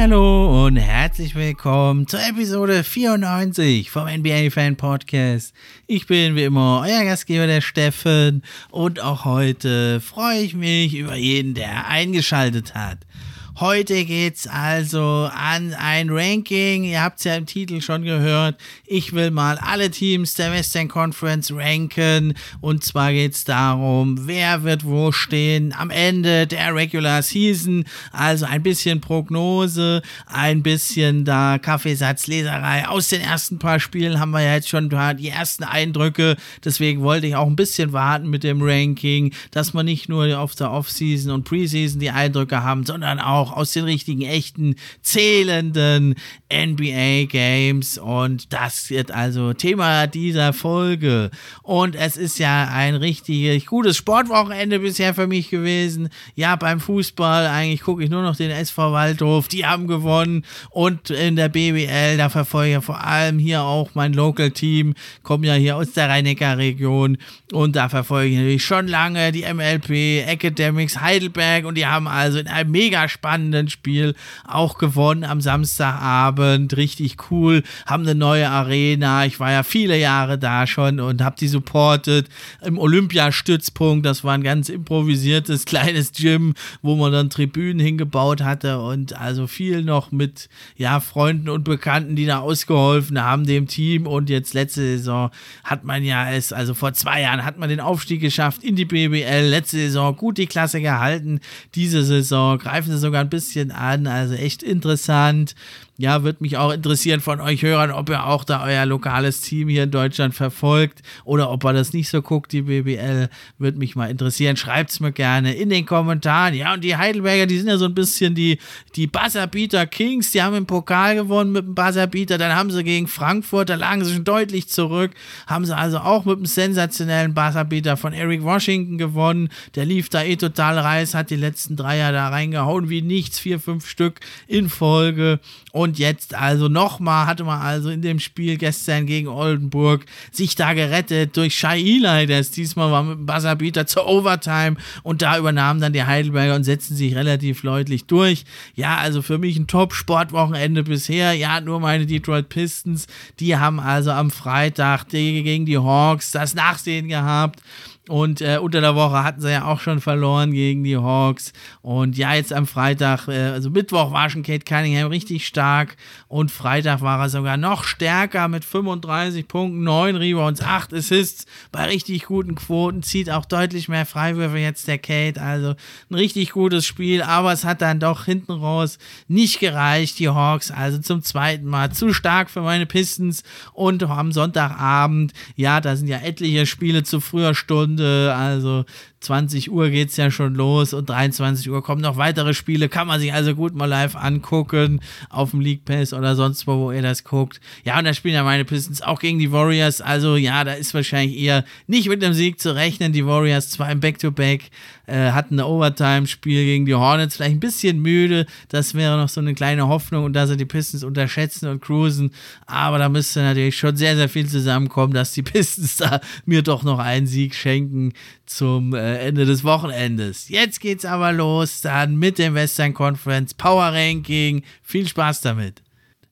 Hallo und herzlich willkommen zur Episode 94 vom NBA Fan Podcast. Ich bin wie immer euer Gastgeber, der Steffen, und auch heute freue ich mich über jeden, der eingeschaltet hat. Heute geht's also an ein Ranking. Ihr habt es ja im Titel schon gehört. Ich will mal alle Teams der Western Conference ranken. Und zwar geht's darum, wer wird wo stehen am Ende der Regular Season. Also ein bisschen Prognose, ein bisschen da Kaffeesatzleserei. Aus den ersten paar Spielen haben wir ja jetzt schon die ersten Eindrücke. Deswegen wollte ich auch ein bisschen warten mit dem Ranking, dass man nicht nur auf der Offseason und Preseason die Eindrücke haben, sondern auch auch aus den richtigen, echten, zählenden NBA Games. Und das wird also Thema dieser Folge. Und es ist ja ein richtig gutes Sportwochenende bisher für mich gewesen. Ja, beim Fußball eigentlich gucke ich nur noch den SV Waldhof. Die haben gewonnen. Und in der BWL, da verfolge ich vor allem hier auch mein Local Team. Komme ja hier aus der Rhein-Neckar-Region. Und da verfolge ich natürlich schon lange die MLP Academics Heidelberg. Und die haben also in einem mega spannenden spannenden Spiel auch gewonnen am Samstagabend. Richtig cool. Haben eine neue Arena. Ich war ja viele Jahre da schon und habe die supportet im Olympiastützpunkt. Das war ein ganz improvisiertes kleines Gym, wo man dann Tribünen hingebaut hatte und also viel noch mit ja, Freunden und Bekannten, die da ausgeholfen haben dem Team. Und jetzt letzte Saison hat man ja es, also vor zwei Jahren hat man den Aufstieg geschafft in die BBL. Letzte Saison gut die Klasse gehalten. Diese Saison greifen sie sogar ein bisschen an. Also echt interessant ja, würde mich auch interessieren von euch Hörern, ob ihr auch da euer lokales Team hier in Deutschland verfolgt oder ob ihr das nicht so guckt, die BBL. Würde mich mal interessieren. Schreibt es mir gerne in den Kommentaren. Ja, und die Heidelberger, die sind ja so ein bisschen die, die Buzzerbeater Kings. Die haben im Pokal gewonnen mit dem Buzzerbeater. Dann haben sie gegen Frankfurt, da lagen sie schon deutlich zurück. Haben sie also auch mit dem sensationellen Buzzerbeater von Eric Washington gewonnen. Der lief da eh total reiß, hat die letzten Dreier da reingehauen wie nichts. Vier, fünf Stück in Folge. Und und jetzt also nochmal hatte man also in dem Spiel gestern gegen Oldenburg sich da gerettet durch Shai Eli, der ist diesmal war mit dem Buzzerbeater zur Overtime und da übernahmen dann die Heidelberger und setzten sich relativ deutlich durch. Ja, also für mich ein Top-Sportwochenende bisher. Ja, nur meine Detroit Pistons, die haben also am Freitag gegen die Hawks das Nachsehen gehabt. Und äh, unter der Woche hatten sie ja auch schon verloren gegen die Hawks. Und ja, jetzt am Freitag, äh, also Mittwoch war schon Kate Cunningham richtig stark. Und Freitag war er sogar noch stärker mit 35 Punkten, 9 Rebounds, 8 Assists bei richtig guten Quoten. Zieht auch deutlich mehr Freiwürfe jetzt der Kate. Also ein richtig gutes Spiel. Aber es hat dann doch hinten raus nicht gereicht. Die Hawks also zum zweiten Mal zu stark für meine Pistons. Und am Sonntagabend, ja, da sind ja etliche Spiele zu früher Stunde Stunde, also 20 Uhr geht es ja schon los und 23 Uhr kommen noch weitere Spiele. Kann man sich also gut mal live angucken auf dem League Pass oder sonst wo, wo ihr das guckt. Ja, und da spielen ja meine Pistons auch gegen die Warriors. Also ja, da ist wahrscheinlich eher nicht mit einem Sieg zu rechnen. Die Warriors zwar im Back-to-Back äh, hatten ein Overtime-Spiel gegen die Hornets, vielleicht ein bisschen müde. Das wäre noch so eine kleine Hoffnung und da sie die Pistons unterschätzen und cruisen. Aber da müsste natürlich schon sehr, sehr viel zusammenkommen, dass die Pistons da mir doch noch einen Sieg schenken zum äh, Ende des Wochenendes. Jetzt geht's aber los dann mit dem Western Conference Power Ranking. Viel Spaß damit.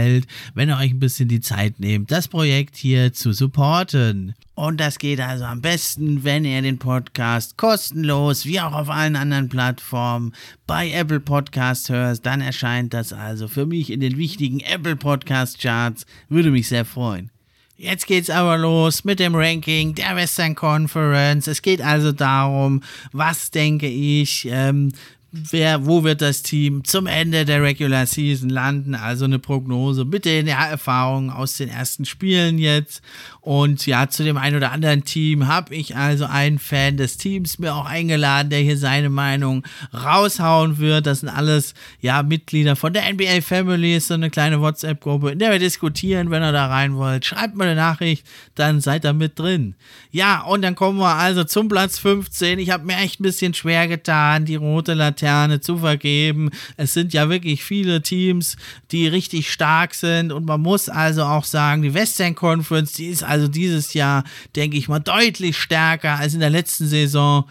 gefällt, wenn ihr euch ein bisschen die Zeit nehmt, das Projekt hier zu supporten. Und das geht also am besten, wenn ihr den Podcast kostenlos, wie auch auf allen anderen Plattformen, bei Apple Podcast hört. Dann erscheint das also für mich in den wichtigen Apple Podcast Charts. Würde mich sehr freuen. Jetzt geht's aber los mit dem Ranking der Western Conference. Es geht also darum, was denke ich, ähm, wer, wo wird das Team zum Ende der Regular Season landen? Also eine Prognose mit den Erfahrungen aus den ersten Spielen jetzt. Und ja, zu dem einen oder anderen Team habe ich also einen Fan des Teams mir auch eingeladen, der hier seine Meinung raushauen wird. Das sind alles ja Mitglieder von der NBA Family, ist so eine kleine WhatsApp-Gruppe, in der wir diskutieren, wenn ihr da rein wollt. Schreibt mal eine Nachricht, dann seid ihr mit drin. Ja, und dann kommen wir also zum Platz 15. Ich habe mir echt ein bisschen schwer getan, die rote Laterne zu vergeben. Es sind ja wirklich viele Teams, die richtig stark sind und man muss also auch sagen, die Western Conference, die ist also dieses Jahr, denke ich mal, deutlich stärker als in der letzten Saison.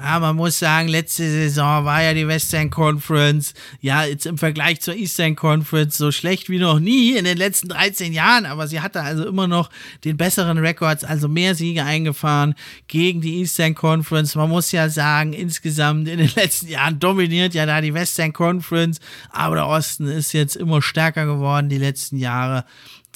Ja, man muss sagen, letzte Saison war ja die Western Conference, ja, jetzt im Vergleich zur Eastern Conference so schlecht wie noch nie in den letzten 13 Jahren, aber sie hatte also immer noch den besseren Records, also mehr Siege eingefahren gegen die Eastern Conference. Man muss ja sagen, insgesamt in den letzten Jahren dominiert ja da die Western Conference, aber der Osten ist jetzt immer stärker geworden die letzten Jahre.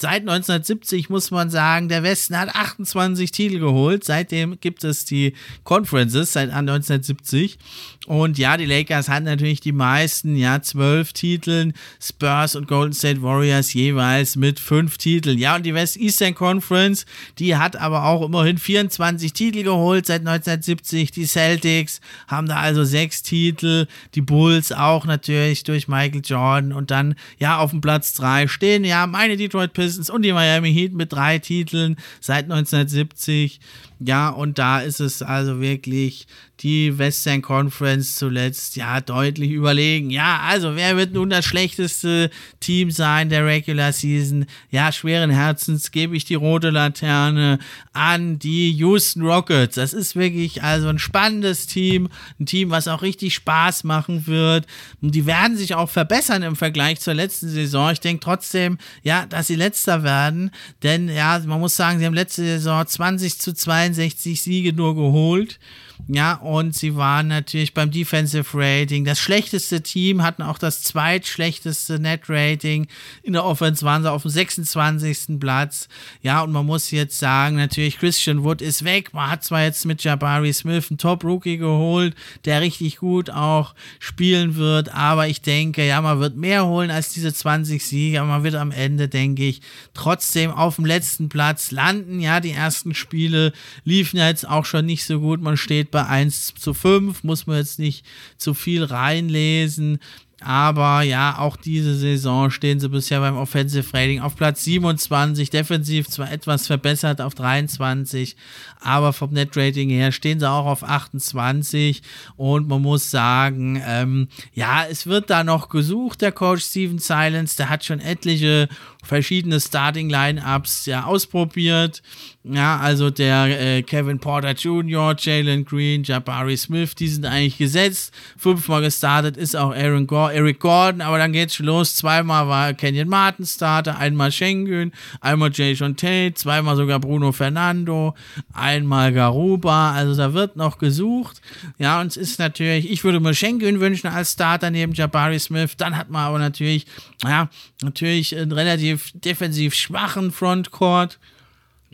Seit 1970 muss man sagen, der Westen hat 28 Titel geholt. Seitdem gibt es die Conferences seit 1970. Und ja, die Lakers hatten natürlich die meisten, ja, zwölf Titeln. Spurs und Golden State Warriors jeweils mit fünf Titeln. Ja, und die West Eastern Conference, die hat aber auch immerhin 24 Titel geholt seit 1970. Die Celtics haben da also sechs Titel. Die Bulls auch natürlich durch Michael Jordan. Und dann, ja, auf dem Platz drei stehen, ja, meine Detroit Pistons Pistons und die Miami Heat mit drei Titeln seit 1970. Ja, und da ist es also wirklich die Western Conference zuletzt ja deutlich überlegen. Ja, also wer wird nun das schlechteste Team sein der Regular Season? Ja, schweren Herzens gebe ich die rote Laterne an die Houston Rockets. Das ist wirklich also ein spannendes Team, ein Team, was auch richtig Spaß machen wird. Und die werden sich auch verbessern im Vergleich zur letzten Saison. Ich denke trotzdem, ja, dass sie letzter werden, denn ja, man muss sagen, sie haben letzte Saison 20 zu 62 Siege nur geholt. Ja, und sie waren natürlich beim Defensive Rating das schlechteste Team, hatten auch das zweitschlechteste Net Rating. In der Offense waren sie auf dem 26. Platz. Ja, und man muss jetzt sagen, natürlich Christian Wood ist weg. Man hat zwar jetzt mit Jabari Smith einen Top-Rookie geholt, der richtig gut auch spielen wird, aber ich denke, ja, man wird mehr holen als diese 20 Siege, aber man wird am Ende, denke ich, trotzdem auf dem letzten Platz landen. Ja, die ersten Spiele liefen ja jetzt auch schon nicht so gut. Man steht bei 1 zu 5, muss man jetzt nicht zu viel reinlesen. Aber ja, auch diese Saison stehen sie bisher beim Offensive Rating auf Platz 27, defensiv zwar etwas verbessert auf 23, aber vom Net Rating her stehen sie auch auf 28 und man muss sagen, ähm, ja, es wird da noch gesucht, der Coach Steven Silence, der hat schon etliche verschiedene Starting Lineups ja ausprobiert. Ja, also der äh, Kevin Porter Jr., Jalen Green, Jabari Smith, die sind eigentlich gesetzt. Fünfmal gestartet ist auch Aaron Gore, Eric Gordon, aber dann geht's schon los. Zweimal war Kenyon Martin Starter, einmal Schengen, einmal Jason Tate, zweimal sogar Bruno Fernando, einmal Garuba. Also da wird noch gesucht. Ja, und es ist natürlich, ich würde mir Schengen wünschen als Starter neben Jabari Smith. Dann hat man aber natürlich, ja, natürlich ein relativ defensiv schwachen Frontcourt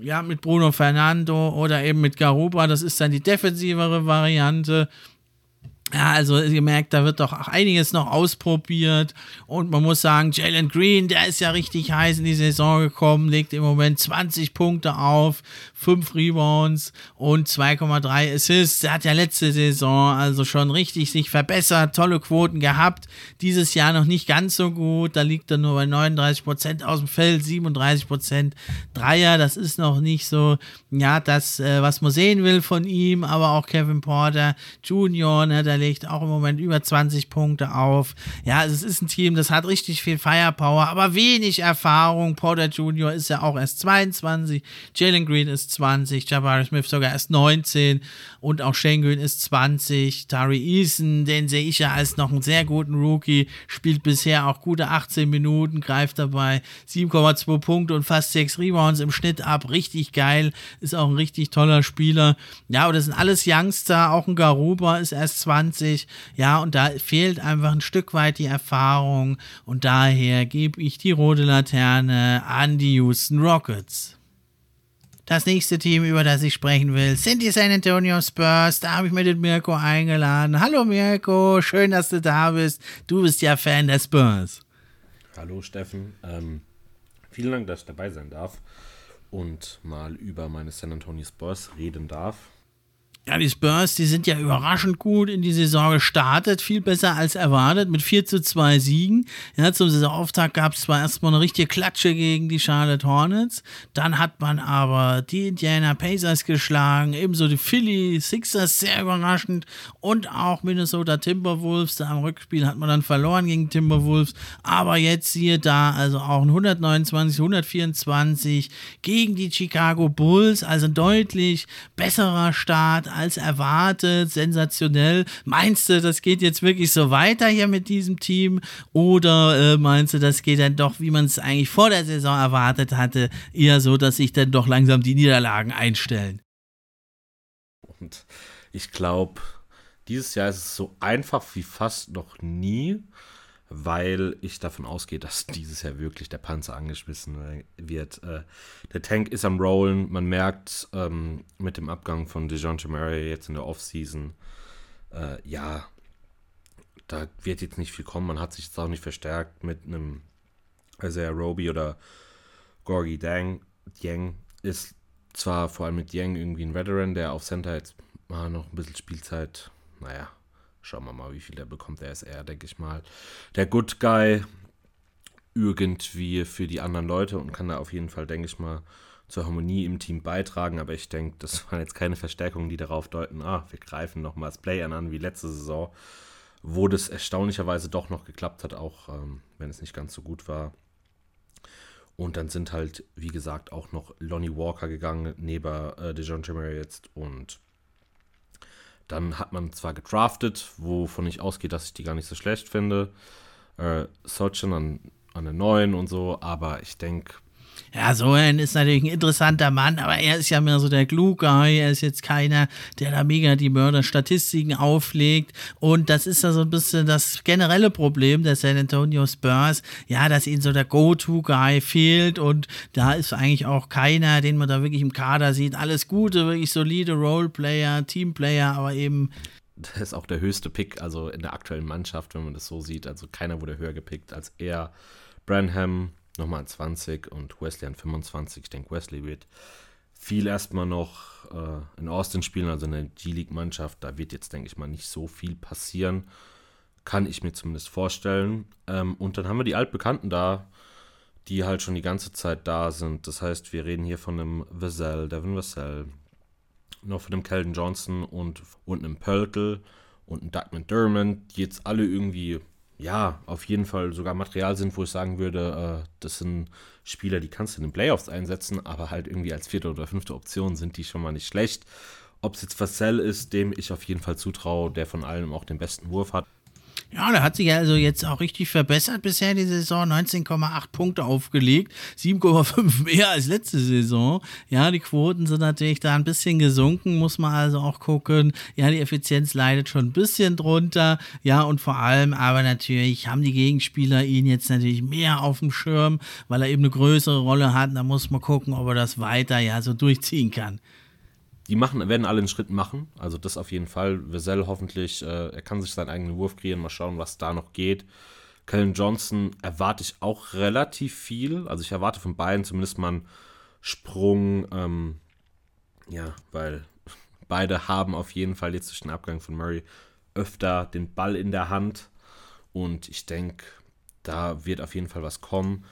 ja, mit Bruno Fernando oder eben mit Garuba, das ist dann die defensivere Variante. Ja, also ihr merkt, da wird doch auch einiges noch ausprobiert und man muss sagen, Jalen Green, der ist ja richtig heiß in die Saison gekommen, legt im Moment 20 Punkte auf, 5 Rebounds und 2,3 Assists. Der hat ja letzte Saison also schon richtig sich verbessert, tolle Quoten gehabt. Dieses Jahr noch nicht ganz so gut, da liegt er nur bei 39% aus dem Feld, 37% Dreier, das ist noch nicht so, ja, das, äh, was man sehen will von ihm, aber auch Kevin Porter Jr., ne, der legt auch im Moment über 20 Punkte auf. Ja, also es ist ein Team, das hat richtig viel Firepower, aber wenig Erfahrung. Porter Jr. ist ja auch erst 22, Jalen Green ist 20, Jabari Smith sogar erst 19 und auch Shane Green ist 20. Tari Eason, den sehe ich ja als noch einen sehr guten Rookie, spielt bisher auch gute 18 Minuten, greift dabei 7,2 Punkte und fast 6 Rebounds im Schnitt ab. Richtig geil, ist auch ein richtig toller Spieler. Ja, aber das sind alles Youngster, auch ein Garuba ist erst 20. Ja, und da fehlt einfach ein Stück weit die Erfahrung und daher gebe ich die rote Laterne an die Houston Rockets. Das nächste Team, über das ich sprechen will, sind die San Antonio Spurs. Da habe ich mir den Mirko eingeladen. Hallo Mirko, schön, dass du da bist. Du bist ja Fan der Spurs. Hallo Steffen, ähm, vielen Dank, dass ich dabei sein darf und mal über meine San Antonio Spurs reden darf. Ja, die Spurs, die sind ja überraschend gut in die Saison gestartet, viel besser als erwartet, mit 4 zu 2 Siegen. Ja, zum Saisonauftakt gab es zwar erstmal eine richtige Klatsche gegen die Charlotte Hornets, dann hat man aber die Indiana Pacers geschlagen, ebenso die Philly Sixers, sehr überraschend, und auch Minnesota Timberwolves. Da am Rückspiel hat man dann verloren gegen Timberwolves, aber jetzt siehe da, also auch ein 129, 124 gegen die Chicago Bulls, also ein deutlich besserer Start als erwartet, sensationell. Meinst du, das geht jetzt wirklich so weiter hier mit diesem Team? Oder äh, meinst du, das geht dann doch, wie man es eigentlich vor der Saison erwartet hatte, eher so, dass sich dann doch langsam die Niederlagen einstellen? Und ich glaube, dieses Jahr ist es so einfach wie fast noch nie weil ich davon ausgehe, dass dieses Jahr wirklich der Panzer angeschmissen wird. Äh, der Tank ist am Rollen. Man merkt ähm, mit dem Abgang von DeJounte Murray jetzt in der Offseason, äh, ja, da wird jetzt nicht viel kommen. Man hat sich jetzt auch nicht verstärkt mit einem Isaiah Roby oder Gorgie Dang. Yang ist zwar vor allem mit Yang irgendwie ein Veteran, der auf Center jetzt mal noch ein bisschen Spielzeit, naja, Schauen wir mal, wie viel der bekommt. Er ist eher, denke ich mal, der Good Guy irgendwie für die anderen Leute und kann da auf jeden Fall, denke ich mal, zur Harmonie im Team beitragen. Aber ich denke, das waren jetzt keine Verstärkungen, die darauf deuten, ah, wir greifen nochmal das Play-An an wie letzte Saison, wo das erstaunlicherweise doch noch geklappt hat, auch ähm, wenn es nicht ganz so gut war. Und dann sind halt, wie gesagt, auch noch Lonnie Walker gegangen, neben äh, DeJounte Murray jetzt und dann hat man zwar gedraftet, wovon ich ausgehe, dass ich die gar nicht so schlecht finde. Äh, Sochan an, an der neuen und so, aber ich denke, ja, Sohan ist natürlich ein interessanter Mann, aber er ist ja mehr so der Glue-Guy. Er ist jetzt keiner, der da mega die Mörderstatistiken auflegt. Und das ist ja so ein bisschen das generelle Problem der San Antonio Spurs. Ja, dass ihnen so der Go-To-Guy fehlt. Und da ist eigentlich auch keiner, den man da wirklich im Kader sieht. Alles Gute, wirklich solide Roleplayer, Teamplayer, aber eben das ist auch der höchste Pick, also in der aktuellen Mannschaft, wenn man das so sieht. Also keiner wurde höher gepickt als er. Branham, nochmal an 20 und Wesley an 25. Ich denke, Wesley wird viel erstmal noch äh, in Austin spielen, also in der G-League-Mannschaft. Da wird jetzt, denke ich mal, nicht so viel passieren. Kann ich mir zumindest vorstellen. Ähm, und dann haben wir die Altbekannten da, die halt schon die ganze Zeit da sind. Das heißt, wir reden hier von einem Vassell, Devin Vassell, noch von einem Kelden Johnson und, und einem Pöltl und einem Doug McDermott, die jetzt alle irgendwie ja, auf jeden Fall sogar Material sind, wo ich sagen würde, äh, das sind Spieler, die kannst du in den Playoffs einsetzen, aber halt irgendwie als vierte oder fünfte Option sind die schon mal nicht schlecht. Ob es jetzt Vassell ist, dem ich auf jeden Fall zutraue, der von allem auch den besten Wurf hat. Ja, da hat sich also jetzt auch richtig verbessert bisher die Saison. 19,8 Punkte aufgelegt, 7,5 mehr als letzte Saison. Ja, die Quoten sind natürlich da ein bisschen gesunken, muss man also auch gucken. Ja, die Effizienz leidet schon ein bisschen drunter. Ja, und vor allem aber natürlich haben die Gegenspieler ihn jetzt natürlich mehr auf dem Schirm, weil er eben eine größere Rolle hat. Da muss man gucken, ob er das weiter ja so durchziehen kann die machen, werden alle einen Schritt machen. Also das auf jeden Fall. Vesell hoffentlich, äh, er kann sich seinen eigenen Wurf kreieren. Mal schauen, was da noch geht. Kellen Johnson erwarte ich auch relativ viel. Also ich erwarte von beiden zumindest mal einen Sprung. Ähm, ja, weil beide haben auf jeden Fall jetzt durch den Abgang von Murray öfter den Ball in der Hand. Und ich denke, da wird auf jeden Fall was kommen.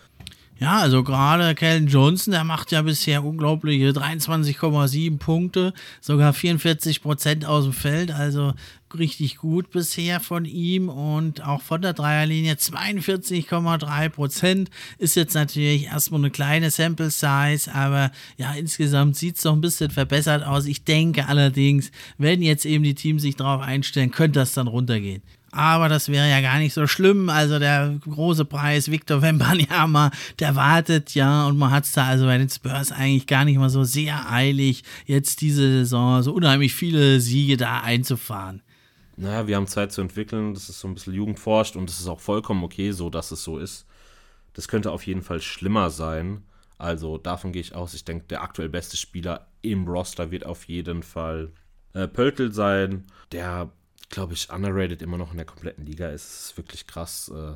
Ja, also gerade Kellen Johnson, der macht ja bisher unglaubliche 23,7 Punkte, sogar 44 Prozent aus dem Feld, also richtig gut bisher von ihm und auch von der Dreierlinie 42,3 Prozent ist jetzt natürlich erstmal eine kleine Sample Size, aber ja, insgesamt sieht es doch ein bisschen verbessert aus. Ich denke allerdings, wenn jetzt eben die Teams sich darauf einstellen, könnte das dann runtergehen. Aber das wäre ja gar nicht so schlimm. Also der große Preis Victor Wembanyama, der wartet ja und man hat es da also bei den Spurs eigentlich gar nicht mal so sehr eilig, jetzt diese Saison so unheimlich viele Siege da einzufahren. Naja, wir haben Zeit zu entwickeln, das ist so ein bisschen jugendforscht und es ist auch vollkommen okay, so dass es so ist. Das könnte auf jeden Fall schlimmer sein. Also davon gehe ich aus. Ich denke, der aktuell beste Spieler im Roster wird auf jeden Fall äh, Pöltl sein, der glaube ich, underrated immer noch in der kompletten Liga ist. Es ist wirklich krass, äh,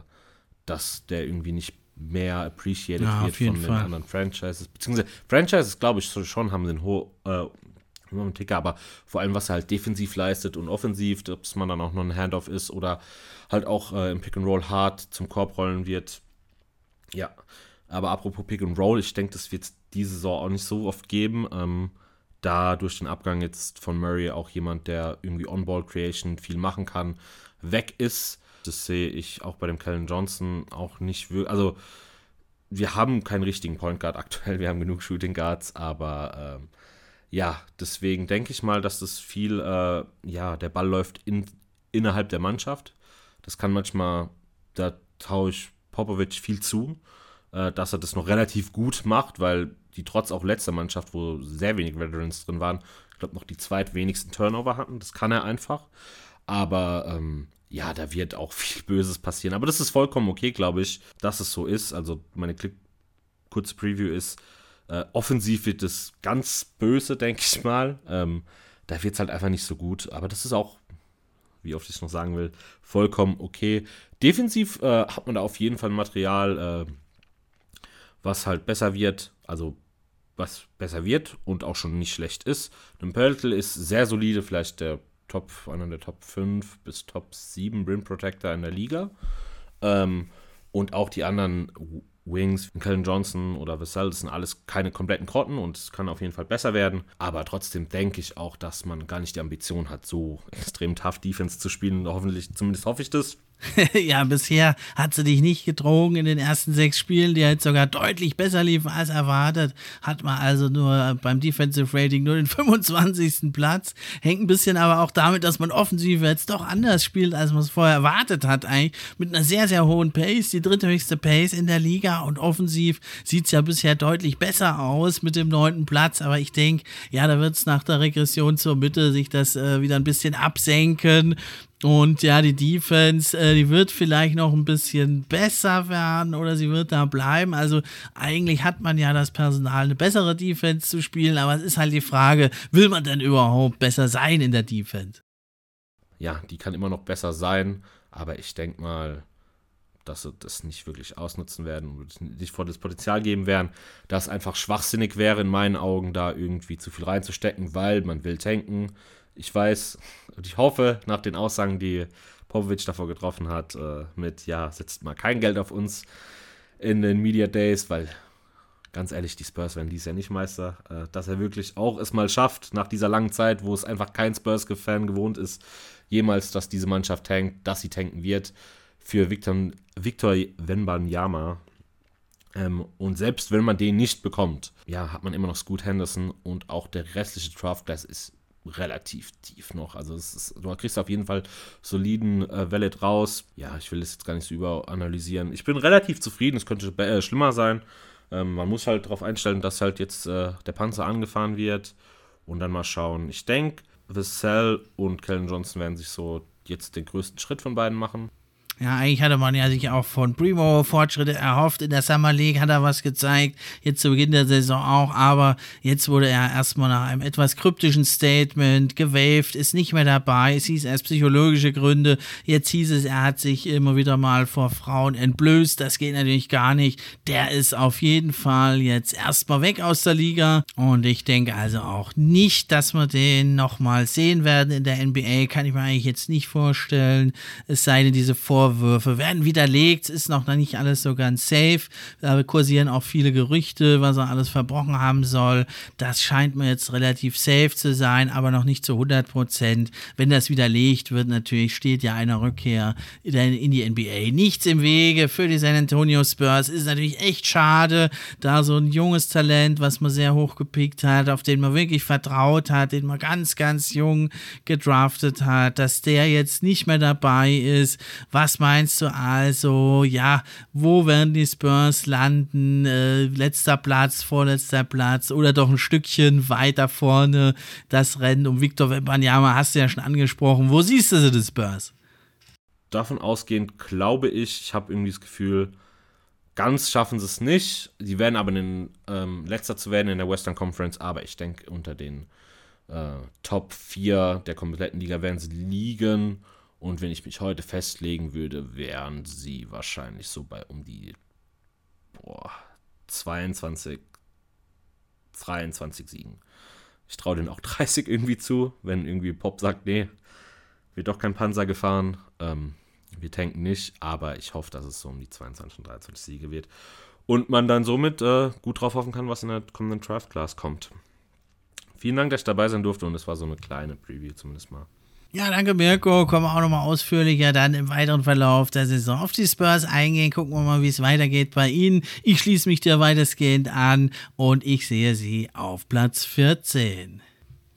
dass der irgendwie nicht mehr appreciated ja, wird von Fall. den anderen Franchises. Beziehungsweise Franchises, glaube ich, schon haben den hohen äh, Ticker, aber vor allem, was er halt defensiv leistet und offensiv, ob es man dann auch noch ein Handoff ist oder halt auch äh, im Pick and Roll hart zum Korb rollen wird. Ja, aber apropos Pick and Roll, ich denke, das wird es diese Saison auch nicht so oft geben. Ähm, da durch den Abgang jetzt von Murray auch jemand, der irgendwie On-Ball-Creation viel machen kann, weg ist. Das sehe ich auch bei dem Kellen Johnson auch nicht wirklich. Also, wir haben keinen richtigen Point Guard aktuell, wir haben genug Shooting Guards, aber ähm, ja, deswegen denke ich mal, dass das viel, äh, ja, der Ball läuft in, innerhalb der Mannschaft. Das kann manchmal, da traue ich Popovic viel zu, äh, dass er das noch relativ gut macht, weil die trotz auch letzter Mannschaft, wo sehr wenig Veterans drin waren, ich glaube, noch die zweitwenigsten Turnover hatten. Das kann er einfach. Aber ähm, ja, da wird auch viel Böses passieren. Aber das ist vollkommen okay, glaube ich, dass es so ist. Also meine Klick kurze Preview ist, äh, offensiv wird es ganz böse, denke ich mal. Ähm, da wird es halt einfach nicht so gut. Aber das ist auch, wie oft ich es noch sagen will, vollkommen okay. Defensiv äh, hat man da auf jeden Fall Material, äh, was halt besser wird. Also was besser wird und auch schon nicht schlecht ist. Ein Pöltl ist sehr solide, vielleicht der Top, einer der Top 5 bis Top 7 Rim Protector in der Liga. Ähm, und auch die anderen Wings, Kellen Johnson oder Vassell, das sind alles keine kompletten Krotten und es kann auf jeden Fall besser werden. Aber trotzdem denke ich auch, dass man gar nicht die Ambition hat, so extrem tough Defense zu spielen. Hoffentlich, zumindest hoffe ich das. ja, bisher hat sie dich nicht getrogen in den ersten sechs Spielen, die jetzt sogar deutlich besser liefen als erwartet. Hat man also nur beim Defensive Rating nur den 25. Platz. Hängt ein bisschen aber auch damit, dass man offensiv jetzt doch anders spielt, als man es vorher erwartet hat, eigentlich. Mit einer sehr, sehr hohen Pace, die dritthöchste Pace in der Liga und offensiv sieht es ja bisher deutlich besser aus mit dem neunten Platz. Aber ich denke, ja, da wird es nach der Regression zur Mitte sich das äh, wieder ein bisschen absenken. Und ja, die Defense, äh, die wird vielleicht noch ein bisschen besser werden oder sie wird da bleiben. Also eigentlich hat man ja das Personal, eine bessere Defense zu spielen, aber es ist halt die Frage, will man denn überhaupt besser sein in der Defense? Ja, die kann immer noch besser sein, aber ich denke mal, dass sie das nicht wirklich ausnutzen werden und nicht vor das Potenzial geben werden, dass einfach schwachsinnig wäre in meinen Augen, da irgendwie zu viel reinzustecken, weil man will tanken ich weiß und ich hoffe, nach den Aussagen, die Popovic davor getroffen hat, äh, mit, ja, setzt mal kein Geld auf uns in den Media Days, weil ganz ehrlich, die Spurs werden dies Jahr nicht Meister, äh, dass er wirklich auch es mal schafft, nach dieser langen Zeit, wo es einfach kein Spurs-Fan gewohnt ist, jemals, dass diese Mannschaft tankt, dass sie tanken wird, für Victor, Victor Wenbanyama. Ähm, und selbst wenn man den nicht bekommt, ja, hat man immer noch Scoot Henderson und auch der restliche Draft Class ist relativ tief noch. Also ist, du kriegst auf jeden Fall soliden äh, Valid raus. Ja, ich will das jetzt gar nicht so überanalysieren. Ich bin relativ zufrieden, es könnte äh, schlimmer sein. Ähm, man muss halt darauf einstellen, dass halt jetzt äh, der Panzer angefahren wird und dann mal schauen. Ich denke, Vassell und Kellen Johnson werden sich so jetzt den größten Schritt von beiden machen. Ja, eigentlich hatte man ja sich auch von Primo Fortschritte erhofft. In der Summer League hat er was gezeigt, jetzt zu Beginn der Saison auch, aber jetzt wurde er erstmal nach einem etwas kryptischen Statement gewaved, ist nicht mehr dabei. Es hieß erst psychologische Gründe, jetzt hieß es, er hat sich immer wieder mal vor Frauen entblößt. Das geht natürlich gar nicht. Der ist auf jeden Fall jetzt erstmal weg aus der Liga und ich denke also auch nicht, dass wir den nochmal sehen werden in der NBA. Kann ich mir eigentlich jetzt nicht vorstellen. Es sei denn, diese Vor Vorwürfe werden widerlegt, ist noch nicht alles so ganz safe. Da kursieren auch viele Gerüchte, was er alles verbrochen haben soll. Das scheint mir jetzt relativ safe zu sein, aber noch nicht zu 100 Prozent. Wenn das widerlegt wird, natürlich steht ja eine Rückkehr in die NBA nichts im Wege für die San Antonio Spurs. Ist natürlich echt schade, da so ein junges Talent, was man sehr hoch gepickt hat, auf den man wirklich vertraut hat, den man ganz, ganz jung gedraftet hat, dass der jetzt nicht mehr dabei ist. Was meinst du also? Ja, wo werden die Spurs landen? Äh, letzter Platz, vorletzter Platz oder doch ein Stückchen weiter vorne das Rennen um Victor Wembanyama hast du ja schon angesprochen. Wo siehst du sie, die Spurs? Davon ausgehend glaube ich, ich habe irgendwie das Gefühl, ganz schaffen sie es nicht. Sie werden aber in ähm, letzter zu werden in der Western Conference, aber ich denke unter den äh, Top 4 der kompletten Liga werden sie liegen. Und wenn ich mich heute festlegen würde, wären sie wahrscheinlich so bei um die boah, 22, 23 Siegen. Ich traue denen auch 30 irgendwie zu, wenn irgendwie Pop sagt, nee, wird doch kein Panzer gefahren. Ähm, wir tanken nicht, aber ich hoffe, dass es so um die 22 und 23 Siege wird. Und man dann somit äh, gut drauf hoffen kann, was in der kommenden Draft Class kommt. Vielen Dank, dass ich dabei sein durfte und es war so eine kleine Preview zumindest mal. Ja, danke Mirko. Kommen wir auch nochmal ausführlicher dann im weiteren Verlauf der Saison auf die Spurs eingehen. Gucken wir mal, wie es weitergeht bei ihnen. Ich schließe mich dir weitestgehend an und ich sehe sie auf Platz 14.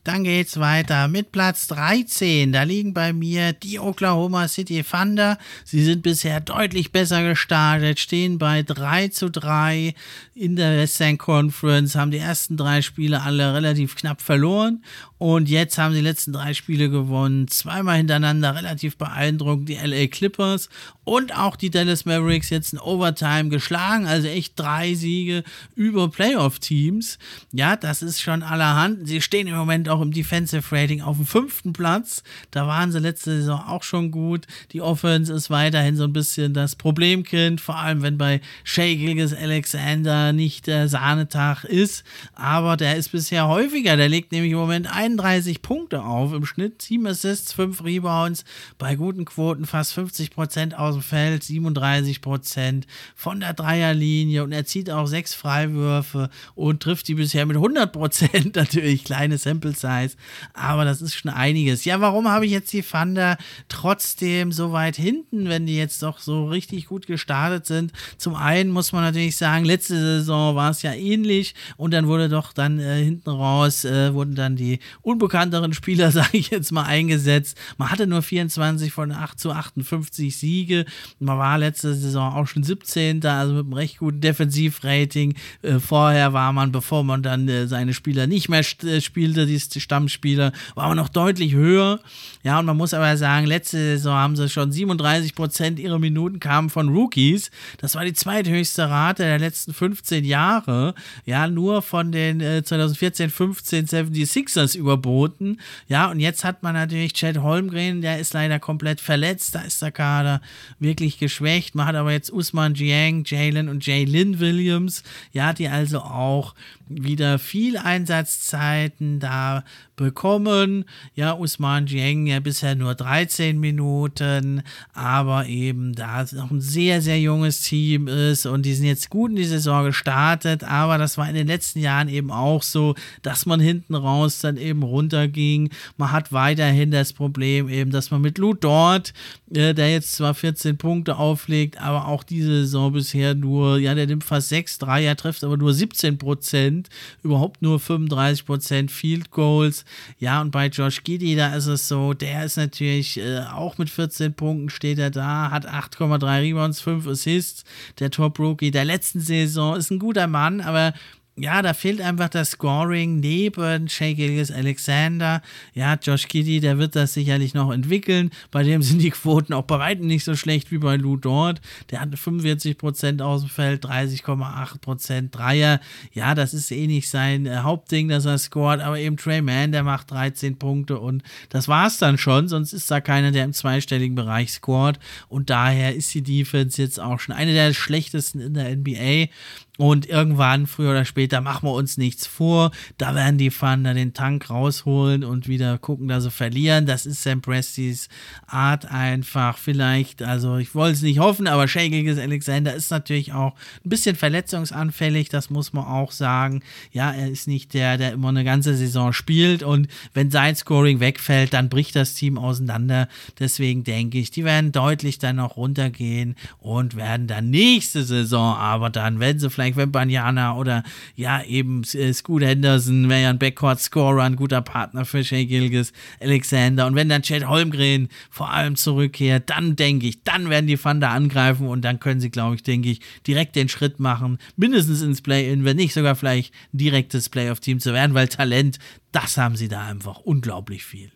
Dann geht's weiter mit Platz 13. Da liegen bei mir die Oklahoma City Thunder. Sie sind bisher deutlich besser gestartet, stehen bei 3 zu 3 in der Western Conference, haben die ersten drei Spiele alle relativ knapp verloren und jetzt haben die letzten drei Spiele gewonnen. Zweimal hintereinander relativ beeindruckend die LA Clippers und auch die Dallas Mavericks jetzt in Overtime geschlagen. Also echt drei Siege über Playoff-Teams. Ja, das ist schon allerhand. Sie stehen im Moment auch im Defensive Rating auf dem fünften Platz. Da waren sie letzte Saison auch schon gut. Die Offense ist weiterhin so ein bisschen das Problemkind, vor allem wenn bei Shea Gilgis Alexander nicht der Sahnetag ist. Aber der ist bisher häufiger. Der legt nämlich im Moment 31 Punkte auf im Schnitt. 7 Assists, 5 Rebounds. Bei guten Quoten fast 50 Prozent aus dem Feld, 37 Prozent von der Dreierlinie. Und er zieht auch sechs Freiwürfe und trifft die bisher mit 100 Prozent. Natürlich kleine Sample Size. Aber das ist schon einiges. Ja, warum habe ich jetzt die Thunder trotzdem so weit hinten, wenn die jetzt doch so richtig gut gestartet sind? Zum einen muss man natürlich sagen, letzte Saison war es ja ähnlich und dann wurde doch dann äh, hinten raus, äh, wurden dann die unbekannteren Spieler, sage ich jetzt mal, eingesetzt. Man hatte nur 24 von 8 zu 58 Siege. Man war letzte Saison auch schon 17. Also mit einem recht guten Defensivrating. Äh, vorher war man, bevor man dann äh, seine Spieler nicht mehr äh, spielte, die Stammspieler, war man noch deutlich höher. Ja, und man muss aber sagen, letzte Saison haben sie schon 37 Prozent ihrer Minuten kamen von Rookies. Das war die zweithöchste Rate der letzten 15 Jahre. Ja, nur von den äh, 2014, 15 76ers überboten. Ja, und jetzt hat man natürlich Chad Holmgren, der ist leider komplett verletzt. Da ist der Kader wirklich geschwächt. Man hat aber jetzt Usman Jiang, Jalen und Jalen Williams, ja, die also auch wieder viel Einsatzzeiten da bekommen. Ja, Usman Jiang ja bisher nur 13 Minuten, aber eben da es noch ein sehr, sehr junges Team ist und die sind jetzt gut in die Saison gestartet, aber das war in den letzten Jahren eben auch so, dass man hinten raus dann eben runterging. Man hat weiterhin das Problem eben, dass man mit Lou Dort, äh, der jetzt zwar 14 Punkte auflegt, aber auch diese Saison bisher nur, ja, der nimmt fast 6 Dreier, trifft aber nur 17 Prozent, überhaupt nur 35 Prozent Field Goals. Ja, und bei Josh Giddy, da ist es so, der ist natürlich äh, auch mit 14 Punkten steht er da, hat 8,3 Rebounds, 5 Assists, der Top Rookie der letzten Saison, ist ein guter Mann, aber ja, da fehlt einfach das Scoring neben Shea Gilgis Alexander. Ja, Josh Giddy, der wird das sicherlich noch entwickeln. Bei dem sind die Quoten auch bei weitem nicht so schlecht wie bei Lou Dort. Der hatte 45% aus dem Feld, 30,8% Dreier. Ja, das ist eh nicht sein äh, Hauptding, dass er scoret, aber eben Trey Mann, der macht 13 Punkte und das war's dann schon. Sonst ist da keiner, der im zweistelligen Bereich scoret. Und daher ist die Defense jetzt auch schon eine der schlechtesten in der NBA. Und irgendwann, früher oder später, machen wir uns nichts vor. Da werden die Thunder den Tank rausholen und wieder gucken, dass sie verlieren. Das ist Sam Prestis Art einfach. Vielleicht, also ich wollte es nicht hoffen, aber Shakiges Alexander ist natürlich auch ein bisschen verletzungsanfällig. Das muss man auch sagen. Ja, er ist nicht der, der immer eine ganze Saison spielt. Und wenn sein Scoring wegfällt, dann bricht das Team auseinander. Deswegen denke ich, die werden deutlich dann noch runtergehen und werden dann nächste Saison, aber dann, wenn sie vielleicht vielleicht Wembanyama oder ja, eben äh, Scoot Henderson wäre ja ein Backcourt-Scorer, ein guter Partner für Shea Gilgis, Alexander. Und wenn dann Chad Holmgren vor allem zurückkehrt, dann denke ich, dann werden die Thunder angreifen und dann können sie, glaube ich, denke ich, direkt den Schritt machen, mindestens ins Play-In, wenn nicht sogar vielleicht ein direktes Playoff-Team zu werden, weil Talent, das haben sie da einfach unglaublich viel.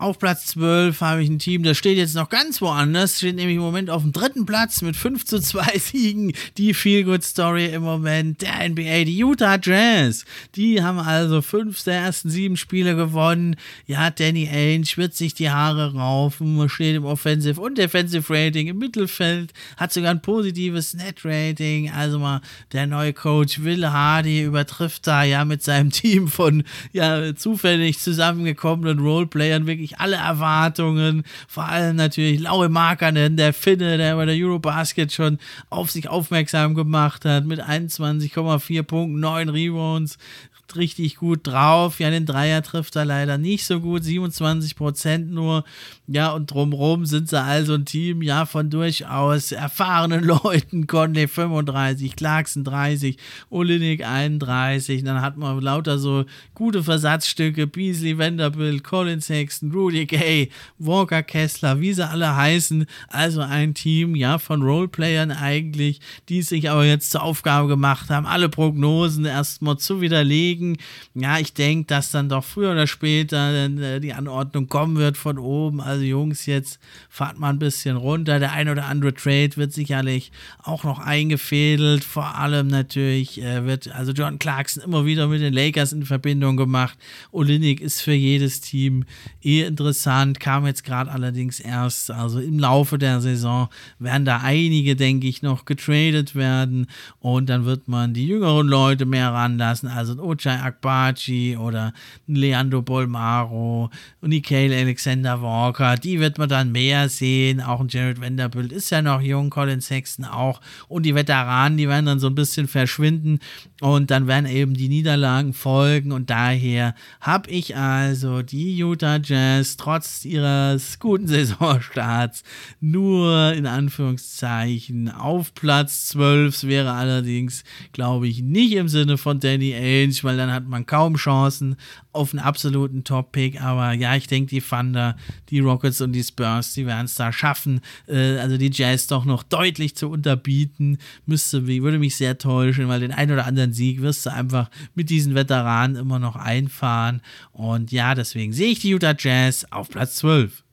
Auf Platz 12 habe ich ein Team, das steht jetzt noch ganz woanders, steht nämlich im Moment auf dem dritten Platz mit 5 zu 2 Siegen. Die Feel Good Story im Moment der NBA, die Utah Jazz. Die haben also fünf der ersten sieben Spiele gewonnen. Ja, Danny Ainge wird sich die Haare raufen, steht im Offensive und Defensive Rating im Mittelfeld, hat sogar ein positives Net Rating. Also mal der neue Coach Will Hardy übertrifft da ja mit seinem Team von ja zufällig zusammengekommenen Roleplayern wirklich wirklich alle Erwartungen, vor allem natürlich Laue Markanen, der Finne, der bei der Eurobasket schon auf sich aufmerksam gemacht hat, mit 21,4 Punkten, 9 Rebounds, richtig gut drauf. Ja, den Dreier trifft er leider nicht so gut, 27 Prozent nur. Ja, und drumrum sind sie also ein Team, ja, von durchaus erfahrenen Leuten. Conley 35, Clarkson 30, Olinik 31. Dann hat man lauter so gute Versatzstücke, Beasley, Vanderbilt, Colin Sexton, Rudy Gay, Walker Kessler, wie sie alle heißen. Also ein Team, ja, von Roleplayern eigentlich, die sich aber jetzt zur Aufgabe gemacht haben, alle Prognosen erstmal zu widerlegen deswegen, ja, ich denke, dass dann doch früher oder später äh, die Anordnung kommen wird von oben. Also Jungs, jetzt fahrt mal ein bisschen runter. Der ein oder andere Trade wird sicherlich auch noch eingefädelt. Vor allem natürlich äh, wird also John Clarkson immer wieder mit den Lakers in Verbindung gemacht. Olinik ist für jedes Team eh interessant, kam jetzt gerade allerdings erst, also im Laufe der Saison werden da einige, denke ich, noch getradet werden und dann wird man die jüngeren Leute mehr ranlassen. Also Ocha Jai Akbachi oder Leandro Bolmaro und Alexander Walker, die wird man dann mehr sehen. Auch ein Jared Vanderbilt ist ja noch jung, Colin Sexton auch. Und die Veteranen, die werden dann so ein bisschen verschwinden und dann werden eben die Niederlagen folgen. Und daher habe ich also die Utah Jazz trotz ihres guten Saisonstarts nur in Anführungszeichen auf Platz 12. wäre allerdings, glaube ich, nicht im Sinne von Danny Ainge, weil dann hat man kaum Chancen auf einen absoluten Top-Pick. Aber ja, ich denke, die Thunder, die Rockets und die Spurs, die werden es da schaffen. Äh, also die Jazz doch noch deutlich zu unterbieten. Müsste, würde mich sehr täuschen, weil den einen oder anderen Sieg wirst du einfach mit diesen Veteranen immer noch einfahren. Und ja, deswegen sehe ich die Utah Jazz auf Platz 12.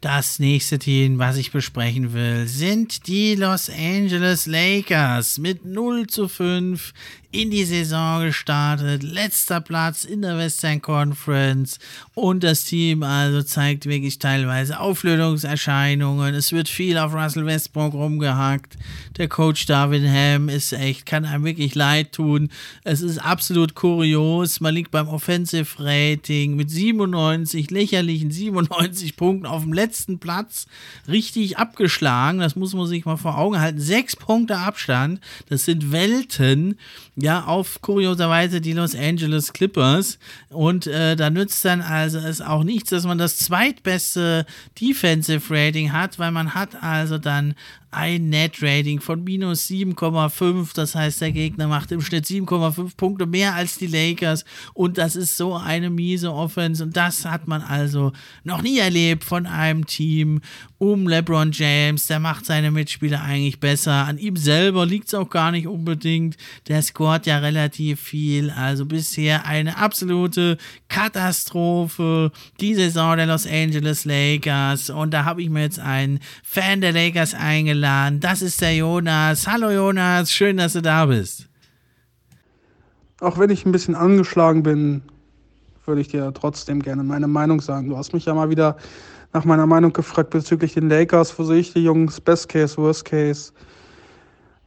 Das nächste Team, was ich besprechen will, sind die Los Angeles Lakers mit 0 zu 5 in die Saison gestartet. Letzter Platz in der Western Conference. Und das Team also zeigt wirklich teilweise Auflösungserscheinungen. Es wird viel auf Russell Westbrook rumgehackt. Der Coach Darwin Ham ist echt, kann einem wirklich leid tun. Es ist absolut kurios. Man liegt beim Offensive Rating mit 97, lächerlichen 97 Punkten auf dem letzten Platz. Richtig abgeschlagen. Das muss man sich mal vor Augen halten. Sechs Punkte Abstand. Das sind Welten ja, auf kurioserweise die Los Angeles Clippers. Und äh, da nützt dann also es auch nichts, dass man das zweitbeste Defensive Rating hat, weil man hat also dann ein Net-Rating von minus 7,5. Das heißt, der Gegner macht im Schnitt 7,5 Punkte mehr als die Lakers. Und das ist so eine miese Offense. Und das hat man also noch nie erlebt von einem Team um LeBron James. Der macht seine Mitspieler eigentlich besser. An ihm selber liegt es auch gar nicht unbedingt. Der scoret ja relativ viel. Also bisher eine absolute Katastrophe. Die Saison der Los Angeles Lakers. Und da habe ich mir jetzt einen Fan der Lakers eingeladen eingeladen. Das ist der Jonas. Hallo Jonas, schön, dass du da bist. Auch wenn ich ein bisschen angeschlagen bin, würde ich dir trotzdem gerne meine Meinung sagen. Du hast mich ja mal wieder nach meiner Meinung gefragt bezüglich den Lakers. Wo sehe ich die Jungs? Best Case, Worst Case?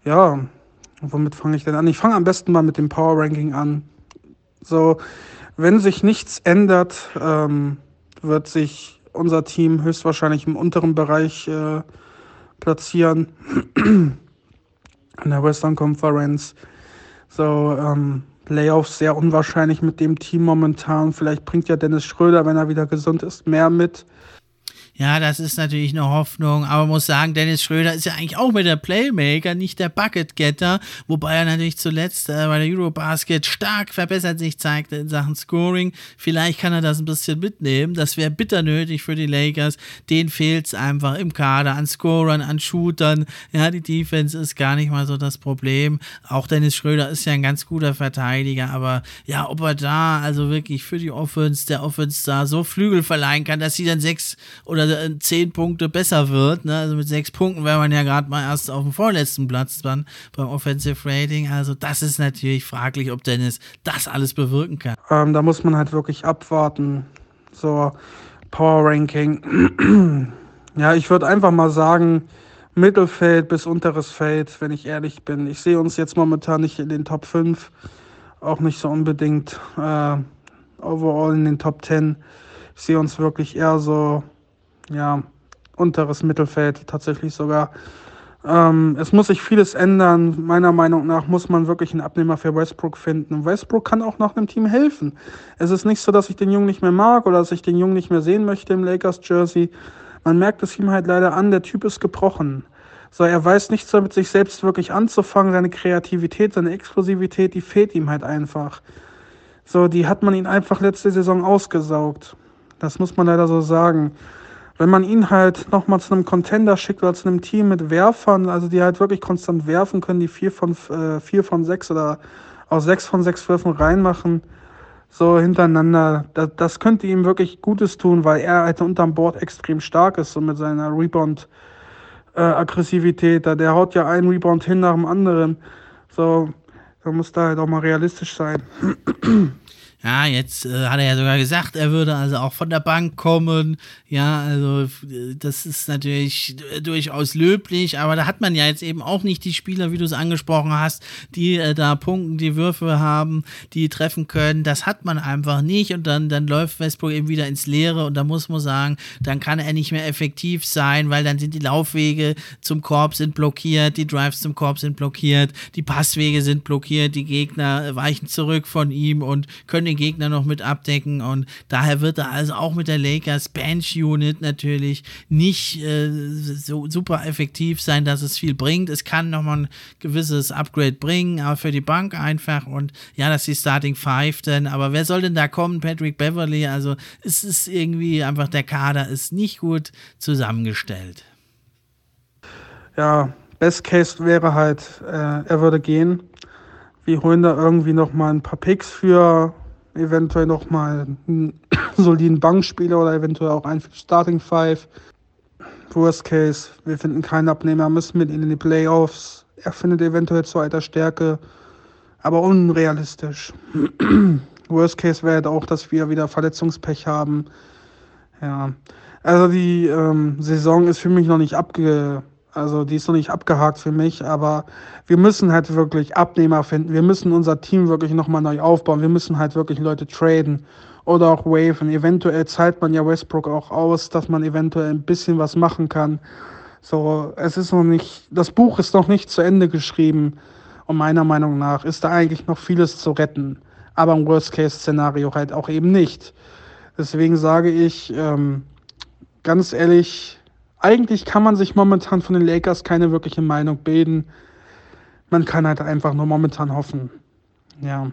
Ja, womit fange ich denn an? Ich fange am besten mal mit dem Power Ranking an. So, wenn sich nichts ändert, ähm, wird sich unser Team höchstwahrscheinlich im unteren Bereich äh, platzieren. In der Western Conference. So, ähm, Playoffs sehr unwahrscheinlich mit dem Team momentan. Vielleicht bringt ja Dennis Schröder, wenn er wieder gesund ist, mehr mit. Ja, das ist natürlich eine Hoffnung, aber muss sagen, Dennis Schröder ist ja eigentlich auch mit der Playmaker, nicht der Bucket-Getter, wobei er natürlich zuletzt äh, bei der Eurobasket stark verbessert sich zeigte in Sachen Scoring. Vielleicht kann er das ein bisschen mitnehmen, das wäre bitter nötig für die Lakers. Den fehlt es einfach im Kader an Scorern, an Shootern. Ja, die Defense ist gar nicht mal so das Problem. Auch Dennis Schröder ist ja ein ganz guter Verteidiger, aber ja, ob er da also wirklich für die Offense, der Offense da so Flügel verleihen kann, dass sie dann sechs oder oder zehn Punkte besser wird. Ne? Also mit sechs Punkten wäre man ja gerade mal erst auf dem vorletzten Platz dann beim Offensive Rating. Also das ist natürlich fraglich, ob Dennis das alles bewirken kann. Ähm, da muss man halt wirklich abwarten. So, Power Ranking. ja, ich würde einfach mal sagen, Mittelfeld bis unteres Feld, wenn ich ehrlich bin. Ich sehe uns jetzt momentan nicht in den Top 5, auch nicht so unbedingt äh, overall in den Top 10. Ich sehe uns wirklich eher so ja, unteres Mittelfeld tatsächlich sogar. Ähm, es muss sich vieles ändern. Meiner Meinung nach muss man wirklich einen Abnehmer für Westbrook finden. Westbrook kann auch noch einem Team helfen. Es ist nicht so, dass ich den Jungen nicht mehr mag oder dass ich den Jungen nicht mehr sehen möchte im Lakers-Jersey. Man merkt es ihm halt leider an, der Typ ist gebrochen. So, er weiß nichts damit, sich selbst wirklich anzufangen. Seine Kreativität, seine Explosivität, die fehlt ihm halt einfach. So, die hat man ihn einfach letzte Saison ausgesaugt. Das muss man leider so sagen wenn man ihn halt nochmal zu einem Contender schickt oder zu einem Team mit Werfern, also die halt wirklich konstant werfen können, die vier von, äh, vier von sechs oder auch sechs von sechs Würfen reinmachen, so hintereinander, das, das könnte ihm wirklich Gutes tun, weil er halt unterm Board extrem stark ist, so mit seiner Rebound-Aggressivität. Äh, der haut ja einen Rebound hin nach dem anderen. So, da muss da halt auch mal realistisch sein. Ja, jetzt äh, hat er ja sogar gesagt, er würde also auch von der Bank kommen. Ja, also das ist natürlich durchaus löblich, aber da hat man ja jetzt eben auch nicht die Spieler, wie du es angesprochen hast, die äh, da Punkten, die Würfe haben, die treffen können. Das hat man einfach nicht und dann, dann läuft Westbrook eben wieder ins Leere und da muss man sagen, dann kann er nicht mehr effektiv sein, weil dann sind die Laufwege zum Korb sind blockiert, die Drives zum Korb sind blockiert, die Passwege sind blockiert, die Gegner weichen zurück von ihm und können den Gegner noch mit abdecken und daher wird er also auch mit der Lakers Bench Unit natürlich nicht äh, so super effektiv sein, dass es viel bringt. Es kann nochmal ein gewisses Upgrade bringen, aber für die Bank einfach und ja, das ist die Starting Five denn, aber wer soll denn da kommen? Patrick Beverly, also es ist irgendwie einfach der Kader ist nicht gut zusammengestellt. Ja, Best Case wäre halt, äh, er würde gehen. Wir holen da irgendwie noch mal ein paar Picks für eventuell nochmal einen soliden Bankspieler oder eventuell auch einen Starting Five. Worst Case, wir finden keinen Abnehmer, müssen mit ihnen in die Playoffs. Er findet eventuell zu alter Stärke, aber unrealistisch. Worst Case wäre halt auch, dass wir wieder Verletzungspech haben. Ja, also die ähm, Saison ist für mich noch nicht abge also die ist noch nicht abgehakt für mich, aber wir müssen halt wirklich Abnehmer finden. Wir müssen unser Team wirklich nochmal neu aufbauen. Wir müssen halt wirklich Leute traden oder auch waven. Eventuell zahlt man ja Westbrook auch aus, dass man eventuell ein bisschen was machen kann. So, es ist noch nicht, das Buch ist noch nicht zu Ende geschrieben. Und meiner Meinung nach ist da eigentlich noch vieles zu retten. Aber im Worst-Case-Szenario halt auch eben nicht. Deswegen sage ich, ähm, ganz ehrlich, eigentlich kann man sich momentan von den Lakers keine wirkliche Meinung bilden. Man kann halt einfach nur momentan hoffen. Ja.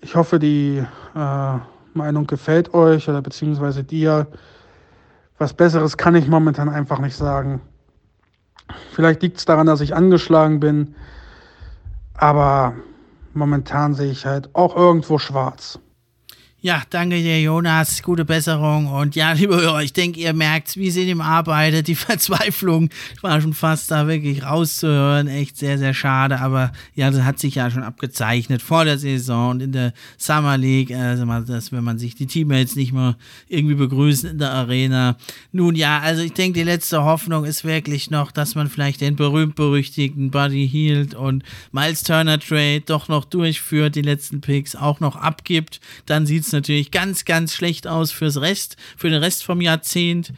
Ich hoffe, die äh, Meinung gefällt euch oder beziehungsweise dir. Was Besseres kann ich momentan einfach nicht sagen. Vielleicht liegt es daran, dass ich angeschlagen bin. Aber momentan sehe ich halt auch irgendwo schwarz. Ja, danke dir, Jonas. Gute Besserung. Und ja, liebe Hörer, ich denke, ihr merkt, wie sie in ihm arbeitet. Die Verzweiflung war schon fast da wirklich rauszuhören. Echt sehr, sehr schade. Aber ja, das hat sich ja schon abgezeichnet vor der Saison und in der Summer League. Also, dass, wenn man sich die Teammates nicht mehr irgendwie begrüßen in der Arena. Nun ja, also ich denke, die letzte Hoffnung ist wirklich noch, dass man vielleicht den berühmt-berüchtigten Buddy Hield und Miles Turner Trade doch noch durchführt, die letzten Picks auch noch abgibt. Dann sieht es natürlich ganz, ganz schlecht aus fürs Rest, für den Rest vom Jahrzehnt.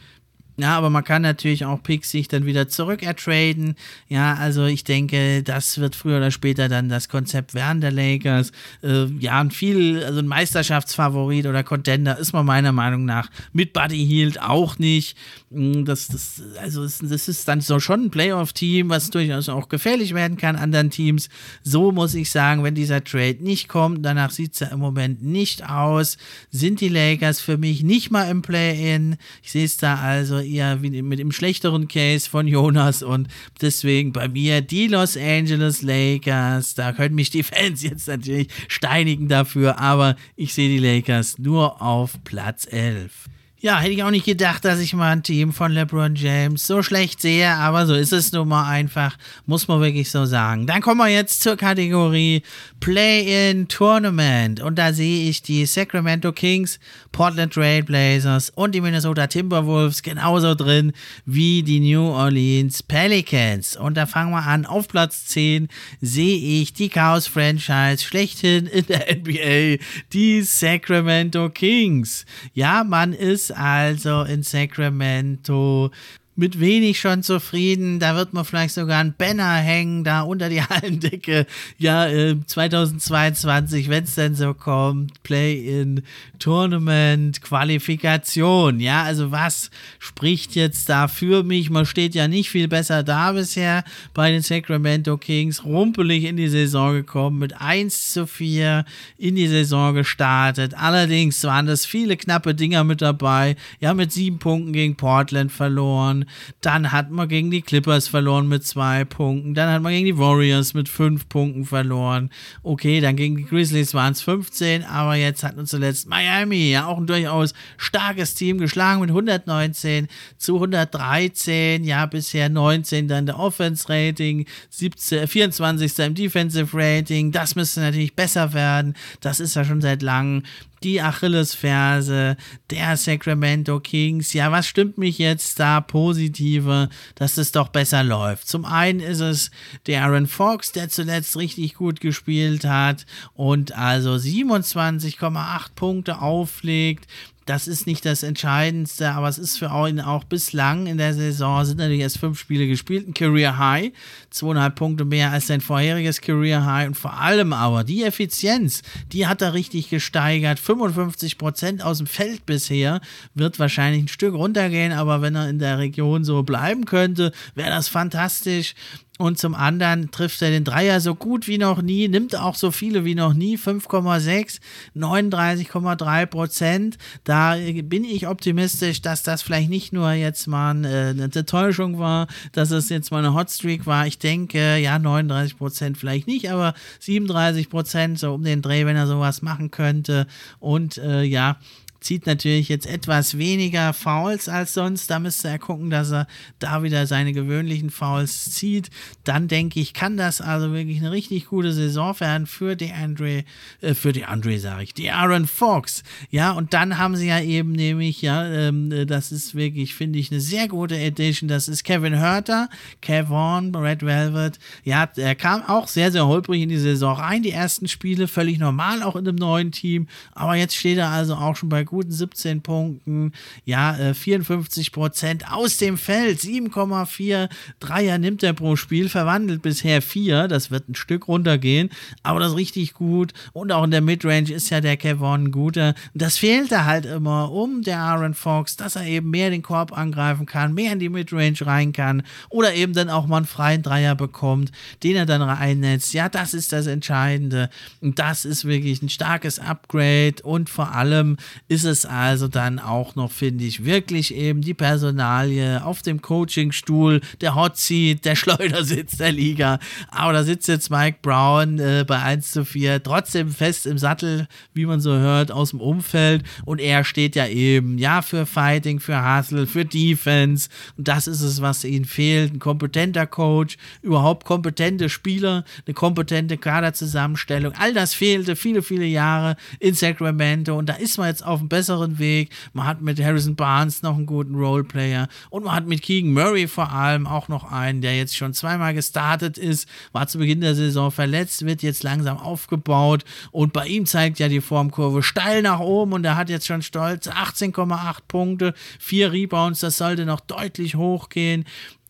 Ja, aber man kann natürlich auch Picks sich dann wieder zurück ertraden. Ja, also ich denke, das wird früher oder später dann das Konzept werden der Lakers. Äh, ja, ein viel, also ein Meisterschaftsfavorit oder Contender ist man meiner Meinung nach mit Buddy Hield auch nicht. Mm, das, das, also das ist dann so schon ein Playoff-Team, was durchaus auch gefährlich werden kann anderen Teams. So muss ich sagen, wenn dieser Trade nicht kommt, danach sieht es ja im Moment nicht aus, sind die Lakers für mich nicht mal im Play-In. Ich sehe es da also eher wie mit dem schlechteren Case von Jonas und deswegen bei mir die Los Angeles Lakers. Da können mich die Fans jetzt natürlich steinigen dafür, aber ich sehe die Lakers nur auf Platz 11. Ja, hätte ich auch nicht gedacht, dass ich mal ein Team von LeBron James so schlecht sehe, aber so ist es nun mal einfach, muss man wirklich so sagen. Dann kommen wir jetzt zur Kategorie Play-in Tournament und da sehe ich die Sacramento Kings, Portland Trail Blazers und die Minnesota Timberwolves genauso drin wie die New Orleans Pelicans. Und da fangen wir an. Auf Platz 10 sehe ich die Chaos-Franchise schlechthin in der NBA, die Sacramento Kings. Ja, man ist also in Sacramento mit wenig schon zufrieden. Da wird man vielleicht sogar ein Banner hängen, da unter die Hallendecke. Ja, äh, 2022, wenn es denn so kommt, Play-in, Tournament, Qualifikation. Ja, also was spricht jetzt da für mich? Man steht ja nicht viel besser da bisher bei den Sacramento Kings. Rumpelig in die Saison gekommen, mit 1 zu 4 in die Saison gestartet. Allerdings waren das viele knappe Dinger mit dabei. Ja, mit sieben Punkten gegen Portland verloren dann hat man gegen die Clippers verloren mit zwei Punkten. Dann hat man gegen die Warriors mit fünf Punkten verloren. Okay, dann gegen die Grizzlies waren es 15, aber jetzt hat uns zuletzt Miami, ja auch ein durchaus starkes Team, geschlagen mit 119 zu 113. Ja, bisher 19 dann der Offense Rating, 17, 24. im Defensive Rating. Das müsste natürlich besser werden. Das ist ja schon seit langem die Achillesferse der Sacramento Kings. Ja, was stimmt mich jetzt da positive, dass es doch besser läuft? Zum einen ist es der Aaron Fox, der zuletzt richtig gut gespielt hat und also 27,8 Punkte auflegt das ist nicht das Entscheidendste, aber es ist für ihn auch bislang in der Saison, sind natürlich erst fünf Spiele gespielt, ein Career High, zweieinhalb Punkte mehr als sein vorheriges Career High und vor allem aber die Effizienz, die hat er richtig gesteigert, 55 Prozent aus dem Feld bisher, wird wahrscheinlich ein Stück runtergehen, aber wenn er in der Region so bleiben könnte, wäre das fantastisch. Und zum anderen trifft er den Dreier so gut wie noch nie, nimmt auch so viele wie noch nie, 5,6, 39,3 Prozent. Da bin ich optimistisch, dass das vielleicht nicht nur jetzt mal äh, eine Täuschung war, dass es jetzt mal eine Hotstreak war. Ich denke, ja, 39 Prozent vielleicht nicht, aber 37 Prozent so um den Dreh, wenn er sowas machen könnte. Und äh, ja, zieht natürlich jetzt etwas weniger Fouls als sonst. Da müsste er gucken, dass er da wieder seine gewöhnlichen Fouls zieht. Dann denke ich, kann das also wirklich eine richtig gute Saison werden für die Andre, äh, für die Andre sage ich, die Aaron Fox. Ja, und dann haben sie ja eben nämlich, ja, ähm, das ist wirklich, finde ich, eine sehr gute Edition. Das ist Kevin Hurter, Kevon, Red Velvet. Ja, er kam auch sehr, sehr holprig in die Saison rein. Die ersten Spiele völlig normal, auch in einem neuen Team. Aber jetzt steht er also auch schon bei guten 17 Punkten, ja, äh, 54 Prozent aus dem Feld, 7,4 Dreier nimmt er pro Spiel, verwandelt bisher 4, das wird ein Stück runtergehen, aber das ist richtig gut. Und auch in der Midrange ist ja der Kevon guter. Das fehlte halt immer um der Aaron Fox, dass er eben mehr den Korb angreifen kann, mehr in die Midrange rein kann oder eben dann auch mal einen freien Dreier bekommt, den er dann reinnetzt. Ja, das ist das Entscheidende. Und das ist wirklich ein starkes Upgrade und vor allem ist ist es also dann auch noch, finde ich, wirklich eben die Personalie auf dem Coachingstuhl, der Hot Seat, der Schleudersitz der Liga. Aber da sitzt jetzt Mike Brown äh, bei 1 zu 4, trotzdem fest im Sattel, wie man so hört, aus dem Umfeld. Und er steht ja eben, ja, für Fighting, für Hustle, für Defense. Und das ist es, was ihnen fehlt. Ein kompetenter Coach, überhaupt kompetente Spieler, eine kompetente Kaderzusammenstellung. All das fehlte viele, viele Jahre in Sacramento. Und da ist man jetzt auf einem besseren Weg. Man hat mit Harrison Barnes noch einen guten Roleplayer. Und man hat mit Keegan Murray vor allem auch noch einen, der jetzt schon zweimal gestartet ist, war zu Beginn der Saison verletzt, wird jetzt langsam aufgebaut. Und bei ihm zeigt ja die Formkurve steil nach oben und er hat jetzt schon stolz 18,8 Punkte, 4 Rebounds. Das sollte noch deutlich hochgehen.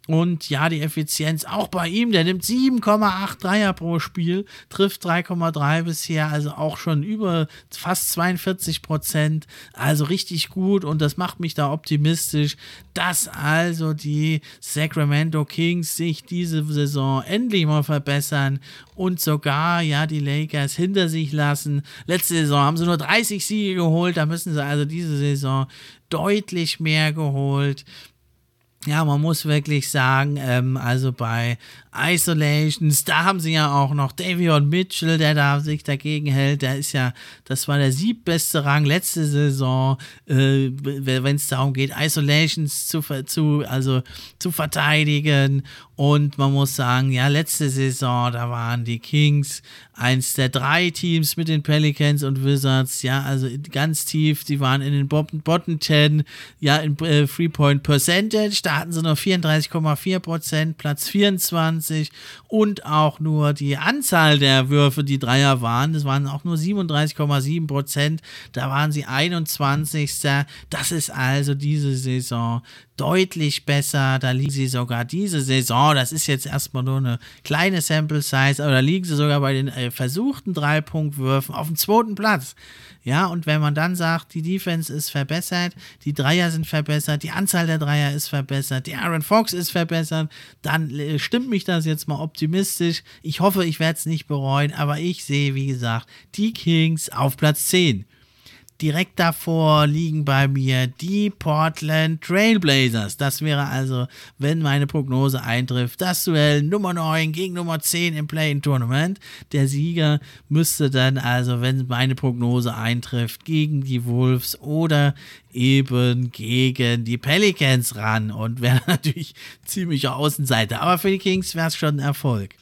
Und ja, die Effizienz auch bei ihm, der nimmt 7,8 Dreier pro Spiel, trifft 3,3 bisher, also auch schon über fast 42 Prozent, also richtig gut und das macht mich da optimistisch, dass also die Sacramento Kings sich diese Saison endlich mal verbessern und sogar ja die Lakers hinter sich lassen. Letzte Saison haben sie nur 30 Siege geholt, da müssen sie also diese Saison deutlich mehr geholt ja, man muss wirklich sagen, ähm, also bei Isolations, da haben sie ja auch noch Davion Mitchell, der da sich dagegen hält. Der ist ja, das war der siebbeste Rang letzte Saison, äh, wenn es darum geht, Isolations zu, zu, also zu verteidigen. Und man muss sagen, ja, letzte Saison, da waren die Kings eins der drei Teams mit den Pelicans und Wizards, ja, also ganz tief, die waren in den Bottom 10, ja, in äh, Three-Point Percentage, da hatten sie nur 34,4 Prozent, Platz 24 und auch nur die Anzahl der Würfe, die Dreier waren, das waren auch nur 37,7 Prozent, da waren sie 21. Das ist also diese Saison deutlich besser. Da liegen sie sogar diese Saison, das ist jetzt erstmal nur eine kleine Sample Size, aber da liegen sie sogar bei den äh, versuchten Dreipunktwürfen auf dem zweiten Platz. Ja, und wenn man dann sagt, die Defense ist verbessert, die Dreier sind verbessert, die Anzahl der Dreier ist verbessert, die Aaron Fox ist verbessert, dann äh, stimmt mich das jetzt mal optimistisch. Ich hoffe, ich werde es nicht bereuen, aber ich sehe, wie gesagt, die Kings auf Platz 10. Direkt davor liegen bei mir die Portland Trailblazers. Das wäre also, wenn meine Prognose eintrifft, das Duell Nummer 9 gegen Nummer 10 im Play-in-Tournament. Der Sieger müsste dann also, wenn meine Prognose eintrifft, gegen die Wolves oder eben gegen die Pelicans ran und wäre natürlich ziemlicher Außenseiter. Aber für die Kings wäre es schon ein Erfolg.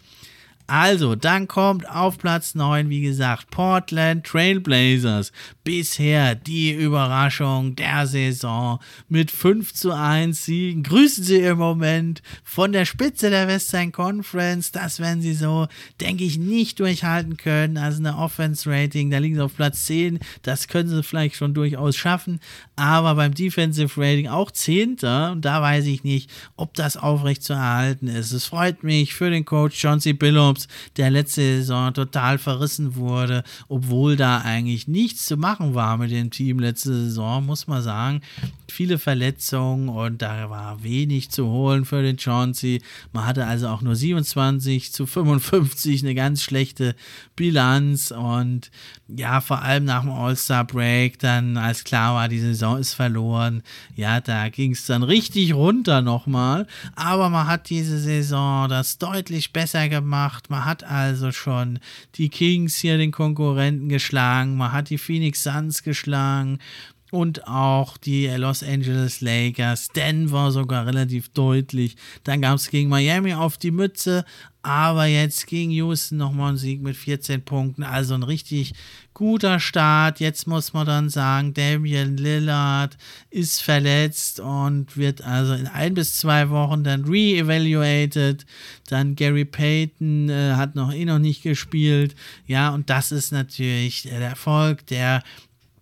Also, dann kommt auf Platz 9, wie gesagt, Portland Trailblazers. Bisher die Überraschung der Saison mit 5 zu 1 Siegen. Grüßen Sie im Moment von der Spitze der Western Conference. Das werden Sie so, denke ich, nicht durchhalten können. Also eine Offense-Rating, da liegen Sie auf Platz 10. Das können Sie vielleicht schon durchaus schaffen. Aber beim Defensive Rating auch 10. Und da weiß ich nicht, ob das aufrecht zu erhalten ist. Es freut mich für den Coach John C. Billups Jacobs, der letzte Saison total verrissen wurde, obwohl da eigentlich nichts zu machen war mit dem Team letzte Saison, muss man sagen. Viele Verletzungen und da war wenig zu holen für den Chauncey. Man hatte also auch nur 27 zu 55, eine ganz schlechte Bilanz und ja, vor allem nach dem All-Star-Break, dann als klar war, die Saison ist verloren, ja, da ging es dann richtig runter nochmal. Aber man hat diese Saison das deutlich besser gemacht. Man hat also schon die Kings hier, den Konkurrenten, geschlagen. Man hat die Phoenix Suns geschlagen und auch die Los Angeles Lakers, Denver sogar relativ deutlich. Dann gab es gegen Miami auf die Mütze, aber jetzt gegen Houston nochmal ein Sieg mit 14 Punkten. Also ein richtig guter Start. Jetzt muss man dann sagen, Damian Lillard ist verletzt und wird also in ein bis zwei Wochen dann re-evaluated. Dann Gary Payton äh, hat noch eh noch nicht gespielt. Ja, und das ist natürlich der Erfolg der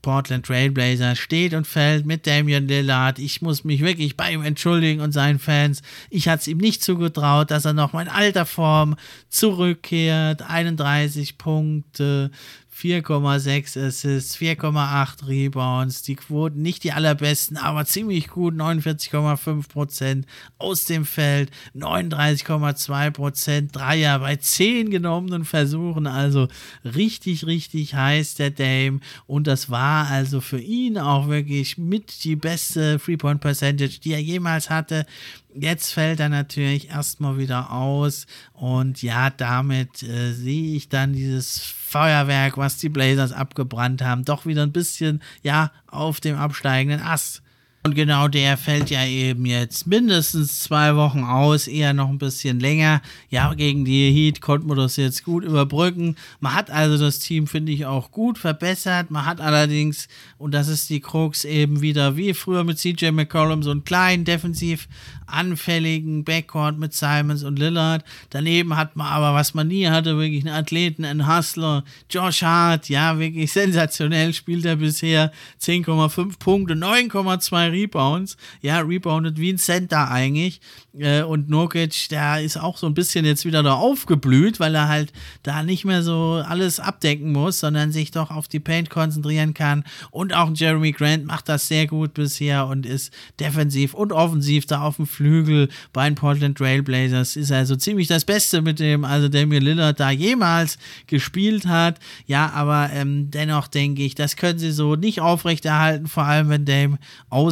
Portland Trailblazer steht und fällt mit Damian Lillard. Ich muss mich wirklich bei ihm entschuldigen und seinen Fans. Ich hatte es ihm nicht zugetraut, dass er noch mal in alter Form zurückkehrt. 31 Punkte, 4,6 Assists, 4,8 Rebounds, die Quoten nicht die allerbesten, aber ziemlich gut, 49,5% aus dem Feld, 39,2% Dreier bei 10 genommenen Versuchen, also richtig, richtig heiß der Dame und das war also für ihn auch wirklich mit die beste Three-Point-Percentage, die er jemals hatte. Jetzt fällt er natürlich erstmal wieder aus und ja, damit äh, sehe ich dann dieses Feuerwerk, was die Blazers abgebrannt haben, doch wieder ein bisschen, ja, auf dem absteigenden Ast. Und genau der fällt ja eben jetzt mindestens zwei Wochen aus, eher noch ein bisschen länger. Ja, gegen die Heat konnte man das jetzt gut überbrücken. Man hat also das Team, finde ich, auch gut verbessert. Man hat allerdings, und das ist die Krux, eben wieder wie früher mit CJ McCollum, so einen kleinen, defensiv anfälligen Backcourt mit Simons und Lillard. Daneben hat man aber, was man nie hatte, wirklich einen Athleten, einen Hustler. Josh Hart, ja, wirklich sensationell spielt er bisher. 10,5 Punkte, 9,2 Rebounds. Ja, reboundet wie ein Center eigentlich. Äh, und Nurkic, der ist auch so ein bisschen jetzt wieder da aufgeblüht, weil er halt da nicht mehr so alles abdecken muss, sondern sich doch auf die Paint konzentrieren kann. Und auch Jeremy Grant macht das sehr gut bisher und ist defensiv und offensiv da auf dem Flügel bei den Portland Trailblazers. Ist also ziemlich das Beste mit dem, also Damian Lillard da jemals gespielt hat. Ja, aber ähm, dennoch denke ich, das können sie so nicht aufrechterhalten, vor allem wenn Dame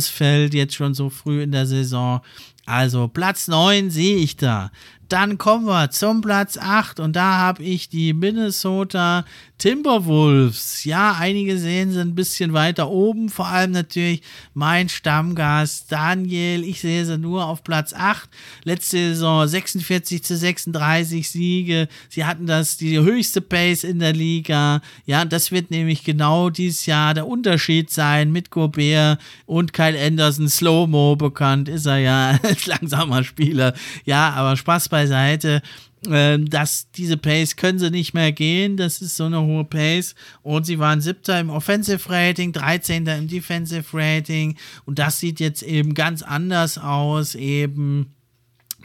ausfällt, jetzt schon so früh in der Saison. Also Platz 9 sehe ich da. Dann kommen wir zum Platz 8 und da habe ich die Minnesota Timberwolves. Ja, einige sehen sie ein bisschen weiter oben, vor allem natürlich mein Stammgast Daniel. Ich sehe sie nur auf Platz 8. Letzte Saison 46 zu 36 Siege. Sie hatten das die höchste Pace in der Liga. Ja, das wird nämlich genau dieses Jahr der Unterschied sein mit Gobert und Kyle Anderson. Slow-Mo bekannt ist er ja als langsamer Spieler. Ja, aber Spaß beiseite. Ähm, dass diese Pace können sie nicht mehr gehen. Das ist so eine hohe Pace. Und sie waren siebter im Offensive Rating, 13. im Defensive Rating. Und das sieht jetzt eben ganz anders aus. Eben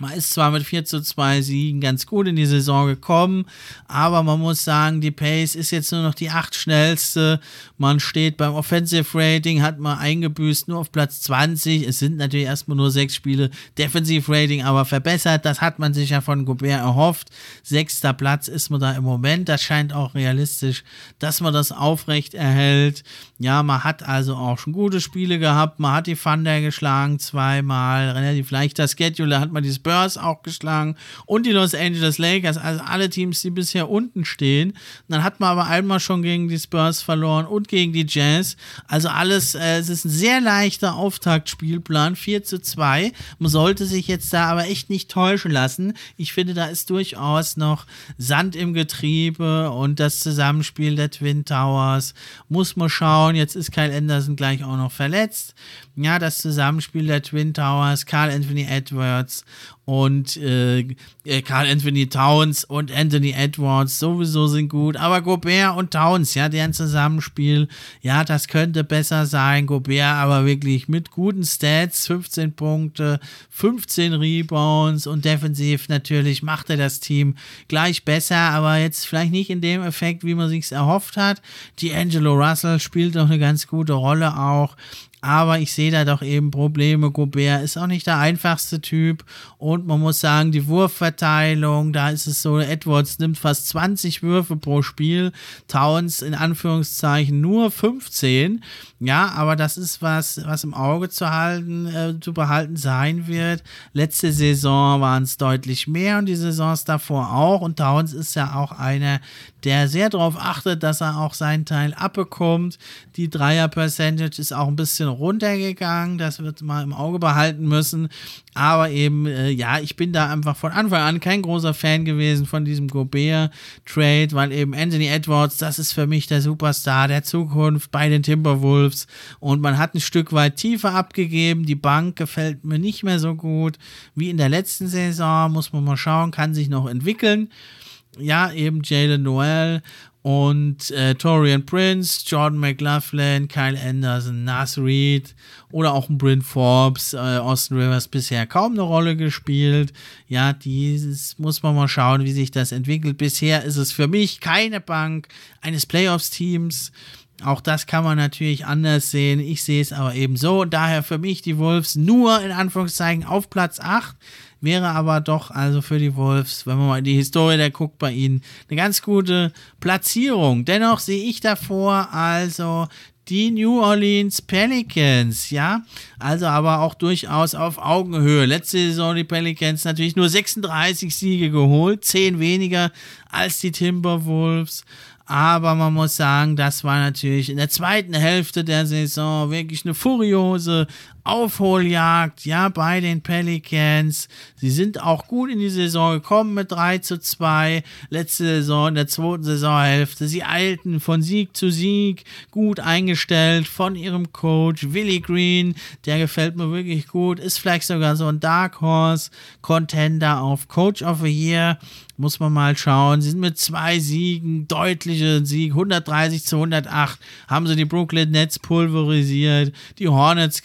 man ist zwar mit 4 zu 2 Siegen ganz gut in die Saison gekommen, aber man muss sagen, die Pace ist jetzt nur noch die acht schnellste. Man steht beim Offensive Rating, hat man eingebüßt nur auf Platz 20. Es sind natürlich erstmal nur sechs Spiele. Defensive Rating aber verbessert. Das hat man sich ja von Gobert erhofft. Sechster Platz ist man da im Moment. Das scheint auch realistisch, dass man das aufrecht erhält. Ja, man hat also auch schon gute Spiele gehabt. Man hat die Thunder geschlagen zweimal. Relativ leichter Schedule hat man die Spurs auch geschlagen und die Los Angeles Lakers. Also alle Teams, die bisher unten stehen. Und dann hat man aber einmal schon gegen die Spurs verloren und gegen die Jazz. Also alles, äh, es ist ein sehr leichter Auftaktspielplan. 4 zu 2. Man sollte sich jetzt da aber echt nicht täuschen lassen. Ich finde, da ist durchaus noch Sand im Getriebe und das Zusammenspiel der Twin Towers. Muss man schauen. Jetzt ist Kyle Anderson gleich auch noch verletzt. Ja, das Zusammenspiel der Twin Towers, Carl Anthony Edwards und äh, äh, Carl Anthony Towns und Anthony Edwards sowieso sind gut, aber Gobert und Towns, ja, deren Zusammenspiel, ja, das könnte besser sein. Gobert aber wirklich mit guten Stats, 15 Punkte, 15 Rebounds und defensiv natürlich macht er das Team gleich besser, aber jetzt vielleicht nicht in dem Effekt, wie man sich erhofft hat. Die Angelo Russell spielt doch eine ganz gute Rolle auch aber ich sehe da doch eben Probleme. Gobert ist auch nicht der einfachste Typ und man muss sagen, die Wurfverteilung, da ist es so, Edwards nimmt fast 20 Würfe pro Spiel, Towns in Anführungszeichen nur 15. Ja, aber das ist was, was im Auge zu halten, äh, zu behalten sein wird. Letzte Saison waren es deutlich mehr und die Saisons davor auch und Towns ist ja auch einer, der sehr darauf achtet, dass er auch seinen Teil abbekommt. Die Dreier-Percentage ist auch ein bisschen runtergegangen, das wird man im Auge behalten müssen. Aber eben, äh, ja, ich bin da einfach von Anfang an kein großer Fan gewesen von diesem Gobert-Trade, weil eben Anthony Edwards, das ist für mich der Superstar der Zukunft bei den Timberwolves. Und man hat ein Stück weit tiefer abgegeben. Die Bank gefällt mir nicht mehr so gut wie in der letzten Saison. Muss man mal schauen, kann sich noch entwickeln ja, eben Jalen Noel und äh, Torian Prince, Jordan McLaughlin, Kyle Anderson, Nas Reed oder auch ein Bryn Forbes, äh, Austin Rivers bisher kaum eine Rolle gespielt. Ja, dieses muss man mal schauen, wie sich das entwickelt. Bisher ist es für mich keine Bank eines Playoffs-Teams. Auch das kann man natürlich anders sehen. Ich sehe es aber eben so. Daher für mich die Wolves nur in Anführungszeichen auf Platz 8. Wäre aber doch also für die Wolves, wenn man mal die Historie da guckt bei ihnen, eine ganz gute Platzierung. Dennoch sehe ich davor also die New Orleans Pelicans, ja, also aber auch durchaus auf Augenhöhe. Letzte Saison die Pelicans natürlich nur 36 Siege geholt, 10 weniger als die Timberwolves. Aber man muss sagen, das war natürlich in der zweiten Hälfte der Saison wirklich eine furiose Aufholjagd, ja, bei den Pelicans. Sie sind auch gut in die Saison gekommen mit 3 zu 2. Letzte Saison, in der zweiten Saisonhälfte. Sie eilten von Sieg zu Sieg, gut eingestellt von ihrem Coach Willie Green. Der gefällt mir wirklich gut. Ist vielleicht sogar so ein Dark Horse Contender auf Coach of the Year. Muss man mal schauen. Sie sind mit zwei Siegen, deutliche Sieg, 130 zu 108, haben sie die Brooklyn Nets pulverisiert, die Hornets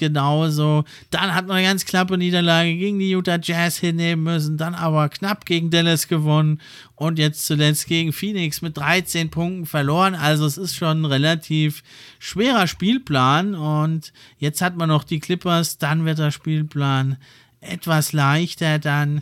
genauso. Dann hat man eine ganz knappe Niederlage gegen die Utah Jazz hinnehmen müssen, dann aber knapp gegen Dallas gewonnen und jetzt zuletzt gegen Phoenix mit 13 Punkten verloren. Also es ist schon ein relativ schwerer Spielplan und jetzt hat man noch die Clippers, dann wird der Spielplan etwas leichter, dann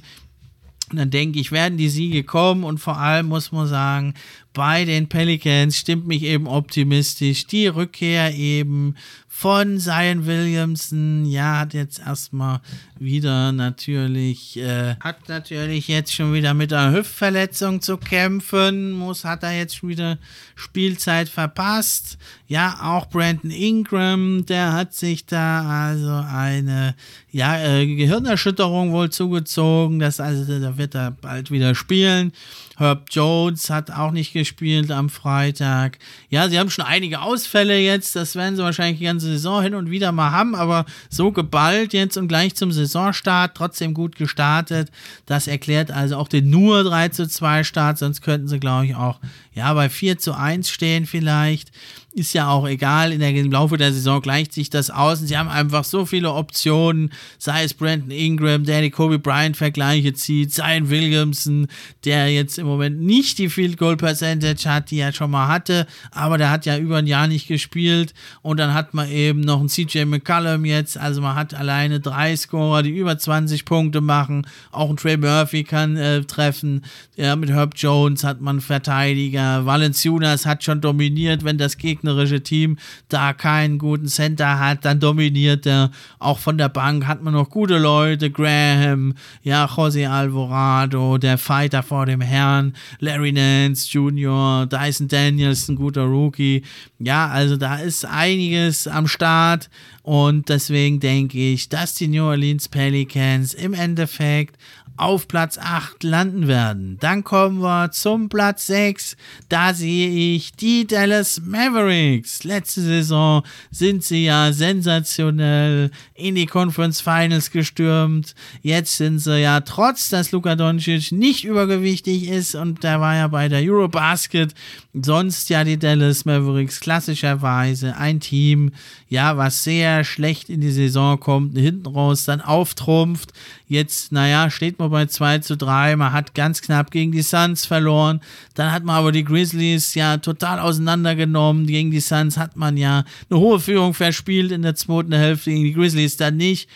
und dann denke ich, werden die Siege kommen und vor allem muss man sagen, bei den Pelicans stimmt mich eben optimistisch. Die Rückkehr eben von Zion Williamson, ja, hat jetzt erstmal wieder natürlich, äh, hat natürlich jetzt schon wieder mit einer Hüftverletzung zu kämpfen, muss, hat er jetzt schon wieder Spielzeit verpasst. Ja, auch Brandon Ingram, der hat sich da also eine, ja, äh, Gehirnerschütterung wohl zugezogen, das also, da wird er bald wieder spielen. Herb Jones hat auch nicht gespielt am Freitag. Ja, sie haben schon einige Ausfälle jetzt. Das werden sie wahrscheinlich die ganze Saison hin und wieder mal haben, aber so geballt jetzt und gleich zum Saisonstart, trotzdem gut gestartet. Das erklärt also auch den nur 3 zu 2 Start, sonst könnten sie, glaube ich, auch ja, bei 4 zu 1 stehen vielleicht ist ja auch egal, in der, im Laufe der Saison gleicht sich das aus. Und sie haben einfach so viele Optionen, sei es Brandon Ingram, der die Kobe Bryant Vergleiche zieht, sei es Williamson, der jetzt im Moment nicht die Field Goal Percentage hat, die er schon mal hatte, aber der hat ja über ein Jahr nicht gespielt. Und dann hat man eben noch einen CJ McCallum jetzt, also man hat alleine drei Scorer, die über 20 Punkte machen, auch ein Trey Murphy kann äh, treffen, ja, mit Herb Jones hat man Verteidiger, Valenciunas hat schon dominiert, wenn das Gegner gegnerische Team da keinen guten Center hat, dann dominiert er. Auch von der Bank hat man noch gute Leute, Graham, ja, Jose Alvarado, der Fighter vor dem Herrn, Larry Nance Jr., Dyson Daniels, ein guter Rookie. Ja, also da ist einiges am Start und deswegen denke ich, dass die New Orleans Pelicans im Endeffekt auf Platz 8 landen werden. Dann kommen wir zum Platz 6. Da sehe ich die Dallas Mavericks. Letzte Saison sind sie ja sensationell in die Conference Finals gestürmt. Jetzt sind sie ja trotz, dass Luka Doncic nicht übergewichtig ist und der war ja bei der Eurobasket sonst ja die Dallas Mavericks klassischerweise ein Team, ja, was sehr schlecht in die Saison kommt, hinten raus dann auftrumpft. Jetzt, naja, steht man bei 2 zu 3, man hat ganz knapp gegen die Suns verloren. Dann hat man aber die Grizzlies ja total auseinandergenommen. Gegen die Suns hat man ja eine hohe Führung verspielt in der zweiten Hälfte, gegen die Grizzlies dann nicht.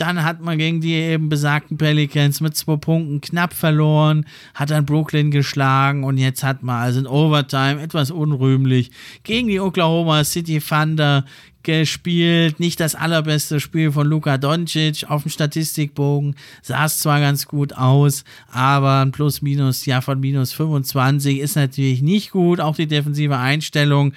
Dann hat man gegen die eben besagten Pelicans mit zwei Punkten knapp verloren, hat dann Brooklyn geschlagen und jetzt hat man also in Overtime etwas unrühmlich gegen die Oklahoma City Thunder gespielt. Nicht das allerbeste Spiel von Luka Doncic auf dem Statistikbogen. Sah es zwar ganz gut aus, aber ein Plus-Minus ja von minus 25 ist natürlich nicht gut. Auch die defensive Einstellung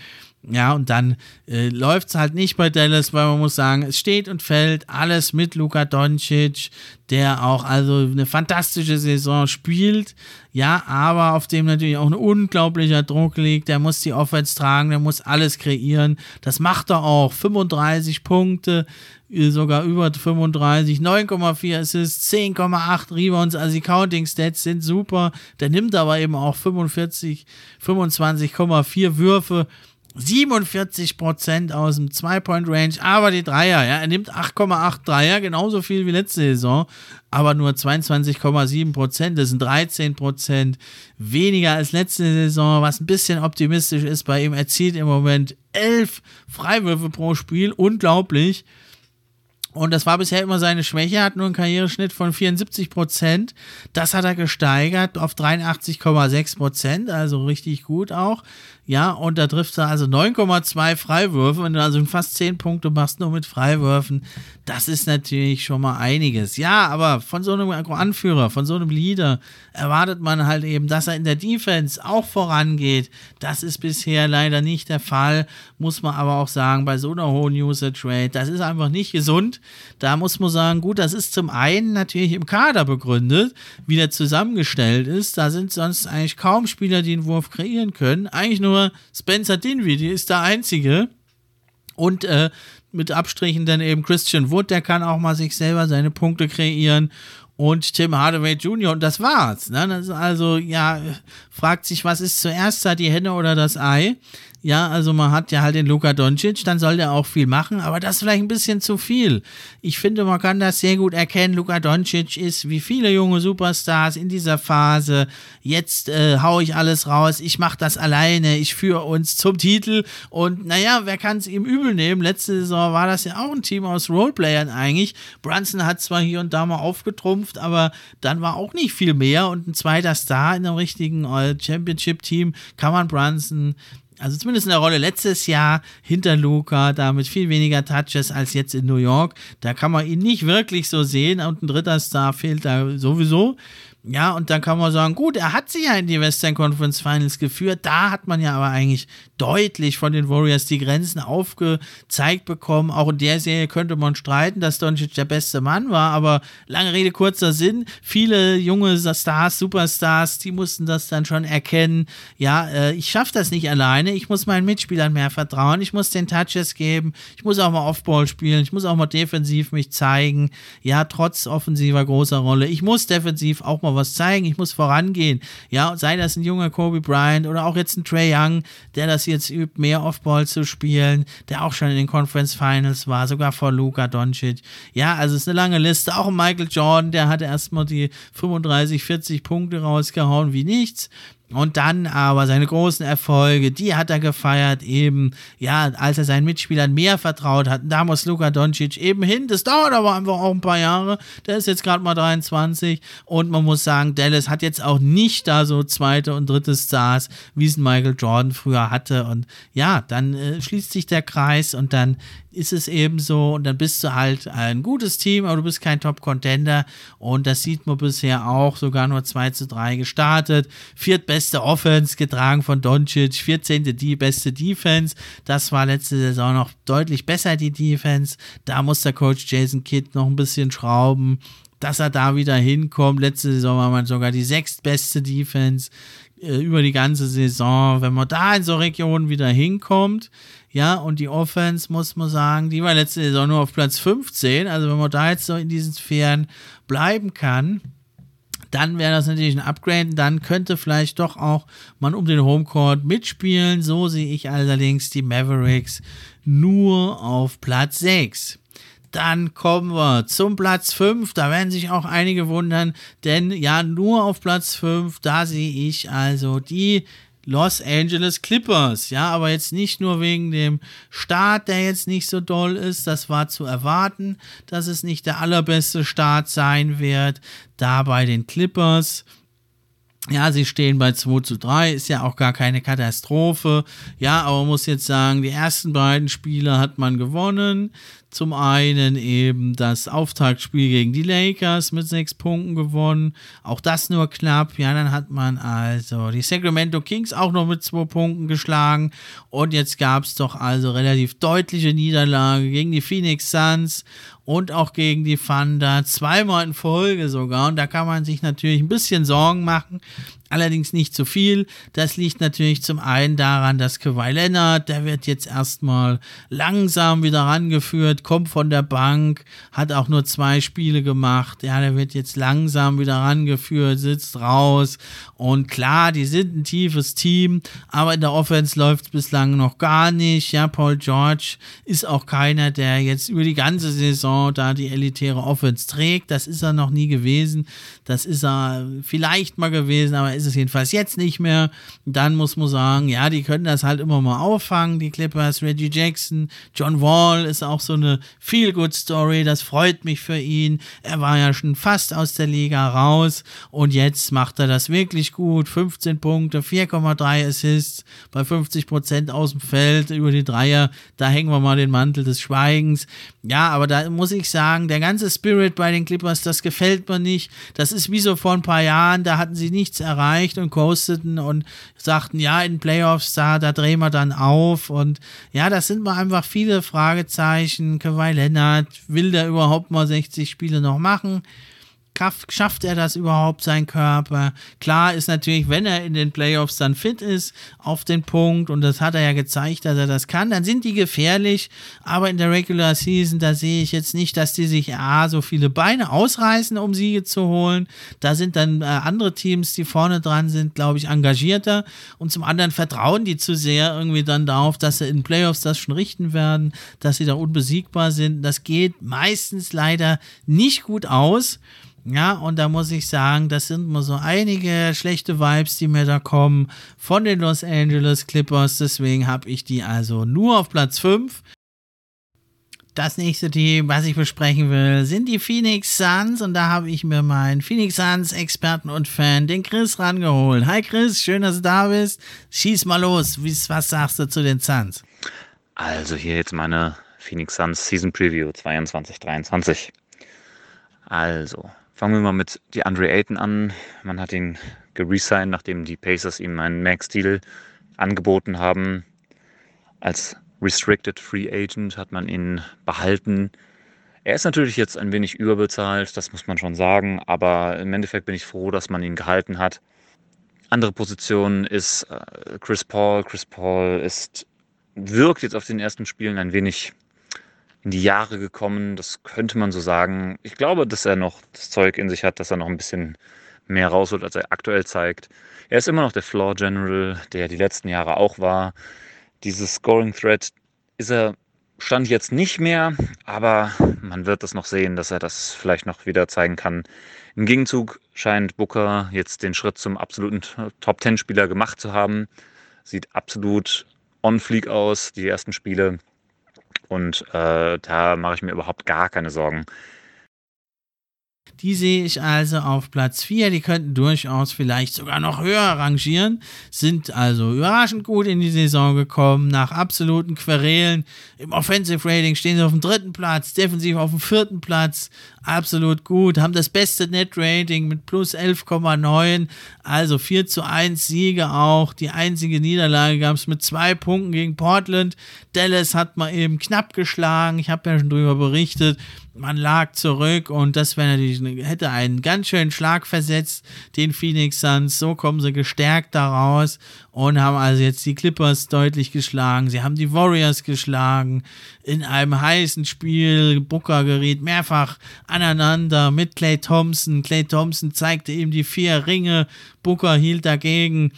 Ja, und dann äh, läuft es halt nicht bei Dallas, weil man muss sagen, es steht und fällt alles mit Luka Doncic, der auch also eine fantastische Saison spielt. Ja, aber auf dem natürlich auch ein unglaublicher Druck liegt. Der muss die Offense tragen, der muss alles kreieren. Das macht er auch. 35 Punkte, äh, sogar über 35, 9,4 Assists, 10,8 Rebounds. Also die Counting Stats sind super. Der nimmt aber eben auch 45, 25,4 Würfe. 47% aus dem Zwei-Point-Range, aber die Dreier, ja, er nimmt 8,8 Dreier, genauso viel wie letzte Saison, aber nur 22,7%, das sind 13% weniger als letzte Saison, was ein bisschen optimistisch ist bei ihm. Er zieht im Moment 11 Freiwürfe pro Spiel, unglaublich. Und das war bisher immer seine Schwäche, hat nur einen Karriereschnitt von 74 Prozent. Das hat er gesteigert auf 83,6 Prozent, also richtig gut auch. Ja, und da trifft er also 9,2 Freiwürfe. Wenn du also fast 10 Punkte machst, nur mit Freiwürfen, das ist natürlich schon mal einiges. Ja, aber von so einem Anführer, von so einem Leader erwartet man halt eben, dass er in der Defense auch vorangeht. Das ist bisher leider nicht der Fall, muss man aber auch sagen, bei so einer hohen Usage Rate. Das ist einfach nicht gesund. Da muss man sagen, gut, das ist zum einen natürlich im Kader begründet, wie der zusammengestellt ist. Da sind sonst eigentlich kaum Spieler, die einen Wurf kreieren können. Eigentlich nur nur Spencer Dinwiddie ist der Einzige. Und äh, mit Abstrichen dann eben Christian Wood, der kann auch mal sich selber seine Punkte kreieren. Und Tim Hardaway Jr. und das war's. Ne? Das also, ja, fragt sich, was ist zuerst da, die Henne oder das Ei? Ja, also man hat ja halt den Luka Doncic, dann soll der auch viel machen, aber das ist vielleicht ein bisschen zu viel. Ich finde, man kann das sehr gut erkennen. Luka Doncic ist wie viele junge Superstars in dieser Phase. Jetzt äh, hau ich alles raus, ich mache das alleine, ich führe uns zum Titel und naja, wer kann es ihm übel nehmen? Letzte Saison war das ja auch ein Team aus Roleplayern eigentlich. Brunson hat zwar hier und da mal aufgetrumpft, aber dann war auch nicht viel mehr und ein zweiter Star in einem richtigen äh, Championship-Team kann man Brunson also zumindest in der Rolle letztes Jahr hinter Luca, da mit viel weniger Touches als jetzt in New York. Da kann man ihn nicht wirklich so sehen und ein dritter Star fehlt da sowieso. Ja, und dann kann man sagen, gut, er hat sie ja in die Western Conference Finals geführt. Da hat man ja aber eigentlich deutlich von den Warriors die Grenzen aufgezeigt bekommen. Auch in der Serie könnte man streiten, dass Doncic der beste Mann war, aber lange Rede, kurzer Sinn. Viele junge Stars, Superstars, die mussten das dann schon erkennen. Ja, äh, ich schaffe das nicht alleine. Ich muss meinen Mitspielern mehr vertrauen. Ich muss den Touches geben. Ich muss auch mal Offball spielen. Ich muss auch mal defensiv mich zeigen. Ja, trotz offensiver großer Rolle. Ich muss defensiv auch mal was zeigen, ich muss vorangehen. Ja, sei das ein junger Kobe Bryant oder auch jetzt ein Trey Young, der das jetzt übt, mehr Offball zu spielen, der auch schon in den Conference Finals war, sogar vor Luka Doncic. Ja, also es ist eine lange Liste. Auch Michael Jordan, der hatte erstmal die 35, 40 Punkte rausgehauen wie nichts. Und dann aber seine großen Erfolge, die hat er gefeiert, eben, ja, als er seinen Mitspielern mehr vertraut hat. Da muss Luka Doncic eben hin. Das dauert aber einfach auch ein paar Jahre. Der ist jetzt gerade mal 23. Und man muss sagen, Dallas hat jetzt auch nicht da so zweite und dritte Stars, wie es Michael Jordan früher hatte. Und ja, dann äh, schließt sich der Kreis und dann ist es eben so. Und dann bist du halt ein gutes Team, aber du bist kein Top-Contender. Und das sieht man bisher auch, sogar nur 2 zu 3 gestartet, viertbeste Offense getragen von Doncic, 14. die beste Defense, das war letzte Saison noch deutlich besser die Defense, da muss der Coach Jason Kidd noch ein bisschen schrauben, dass er da wieder hinkommt, letzte Saison war man sogar die sechstbeste Defense, äh, über die ganze Saison, wenn man da in so Regionen wieder hinkommt, ja, und die Offense, muss man sagen, die war letzte Saison nur auf Platz 15. Also, wenn man da jetzt so in diesen Sphären bleiben kann, dann wäre das natürlich ein Upgrade. Dann könnte vielleicht doch auch man um den Homecourt mitspielen. So sehe ich allerdings die Mavericks nur auf Platz 6. Dann kommen wir zum Platz 5. Da werden sich auch einige wundern, denn ja, nur auf Platz 5, da sehe ich also die Los Angeles Clippers. Ja, aber jetzt nicht nur wegen dem Start, der jetzt nicht so doll ist. Das war zu erwarten, dass es nicht der allerbeste Start sein wird. Da bei den Clippers. Ja, sie stehen bei 2 zu 3, ist ja auch gar keine Katastrophe. Ja, aber man muss jetzt sagen, die ersten beiden Spiele hat man gewonnen. Zum einen eben das Auftaktspiel gegen die Lakers mit sechs Punkten gewonnen. Auch das nur knapp. Ja, dann hat man also die Sacramento Kings auch noch mit zwei Punkten geschlagen. Und jetzt gab es doch also relativ deutliche Niederlage gegen die Phoenix Suns und auch gegen die Thunder. Zweimal in Folge sogar. Und da kann man sich natürlich ein bisschen Sorgen machen allerdings nicht zu viel. Das liegt natürlich zum einen daran, dass Kawhi Leonard, der wird jetzt erstmal langsam wieder rangeführt, kommt von der Bank, hat auch nur zwei Spiele gemacht. Ja, der wird jetzt langsam wieder rangeführt, sitzt raus. Und klar, die sind ein tiefes Team, aber in der Offense läuft es bislang noch gar nicht. Ja, Paul George ist auch keiner, der jetzt über die ganze Saison da die elitäre Offense trägt. Das ist er noch nie gewesen. Das ist er vielleicht mal gewesen, aber ist es jedenfalls jetzt nicht mehr. Dann muss man sagen, ja, die können das halt immer mal auffangen, die Clippers, Reggie Jackson, John Wall ist auch so eine Feel-Good-Story, das freut mich für ihn. Er war ja schon fast aus der Liga raus und jetzt macht er das wirklich gut. 15 Punkte, 4,3 Assists bei 50 Prozent aus dem Feld über die Dreier. Da hängen wir mal den Mantel des Schweigens. Ja, aber da muss ich sagen, der ganze Spirit bei den Clippers, das gefällt mir nicht. Das ist wie so vor ein paar Jahren, da hatten sie nichts erreicht erreicht und coasteten und sagten, ja, in Playoffs, da, da drehen wir dann auf. Und ja, das sind mal einfach viele Fragezeichen. Kawhi Leonard, will der überhaupt mal 60 Spiele noch machen? Schafft er das überhaupt, sein Körper? Klar ist natürlich, wenn er in den Playoffs dann fit ist, auf den Punkt, und das hat er ja gezeigt, dass er das kann, dann sind die gefährlich, aber in der Regular Season, da sehe ich jetzt nicht, dass die sich A, so viele Beine ausreißen, um Siege zu holen. Da sind dann äh, andere Teams, die vorne dran sind, glaube ich, engagierter und zum anderen vertrauen die zu sehr irgendwie dann darauf, dass sie in Playoffs das schon richten werden, dass sie da unbesiegbar sind. Das geht meistens leider nicht gut aus. Ja, und da muss ich sagen, das sind mal so einige schlechte Vibes, die mir da kommen von den Los Angeles Clippers. Deswegen habe ich die also nur auf Platz 5. Das nächste Team, was ich besprechen will, sind die Phoenix Suns. Und da habe ich mir meinen Phoenix Suns Experten und Fan, den Chris, rangeholt. Hi Chris, schön, dass du da bist. Schieß mal los. Was sagst du zu den Suns? Also hier jetzt meine Phoenix Suns Season Preview 22-23. Also, Fangen wir mal mit DeAndre Ayton an. Man hat ihn geresigned, nachdem die Pacers ihm einen Max-Deal angeboten haben. Als Restricted Free Agent hat man ihn behalten. Er ist natürlich jetzt ein wenig überbezahlt, das muss man schon sagen, aber im Endeffekt bin ich froh, dass man ihn gehalten hat. Andere Position ist äh, Chris Paul. Chris Paul ist, wirkt jetzt auf den ersten Spielen ein wenig in die Jahre gekommen. Das könnte man so sagen. Ich glaube, dass er noch das Zeug in sich hat, dass er noch ein bisschen mehr rausholt, als er aktuell zeigt. Er ist immer noch der Floor General, der die letzten Jahre auch war. Dieses Scoring Threat ist er stand jetzt nicht mehr, aber man wird das noch sehen, dass er das vielleicht noch wieder zeigen kann. Im Gegenzug scheint Booker jetzt den Schritt zum absoluten Top 10 Spieler gemacht zu haben. Sieht absolut on fleek aus, die ersten Spiele. Und äh, da mache ich mir überhaupt gar keine Sorgen. Die sehe ich also auf Platz 4. Die könnten durchaus vielleicht sogar noch höher rangieren. Sind also überraschend gut in die Saison gekommen. Nach absoluten Querelen. Im Offensive Rating stehen sie auf dem dritten Platz, defensiv auf dem vierten Platz. Absolut gut. Haben das beste Net Rating mit plus 11,9. Also 4 zu 1 Siege auch. Die einzige Niederlage gab es mit zwei Punkten gegen Portland. Dallas hat mal eben knapp geschlagen. Ich habe ja schon drüber berichtet man lag zurück und das wäre natürlich, hätte einen ganz schönen Schlag versetzt, den Phoenix Suns. So kommen sie gestärkt daraus und haben also jetzt die Clippers deutlich geschlagen. Sie haben die Warriors geschlagen in einem heißen Spiel. Booker geriet mehrfach aneinander mit Clay Thompson. Clay Thompson zeigte ihm die vier Ringe. Booker hielt dagegen.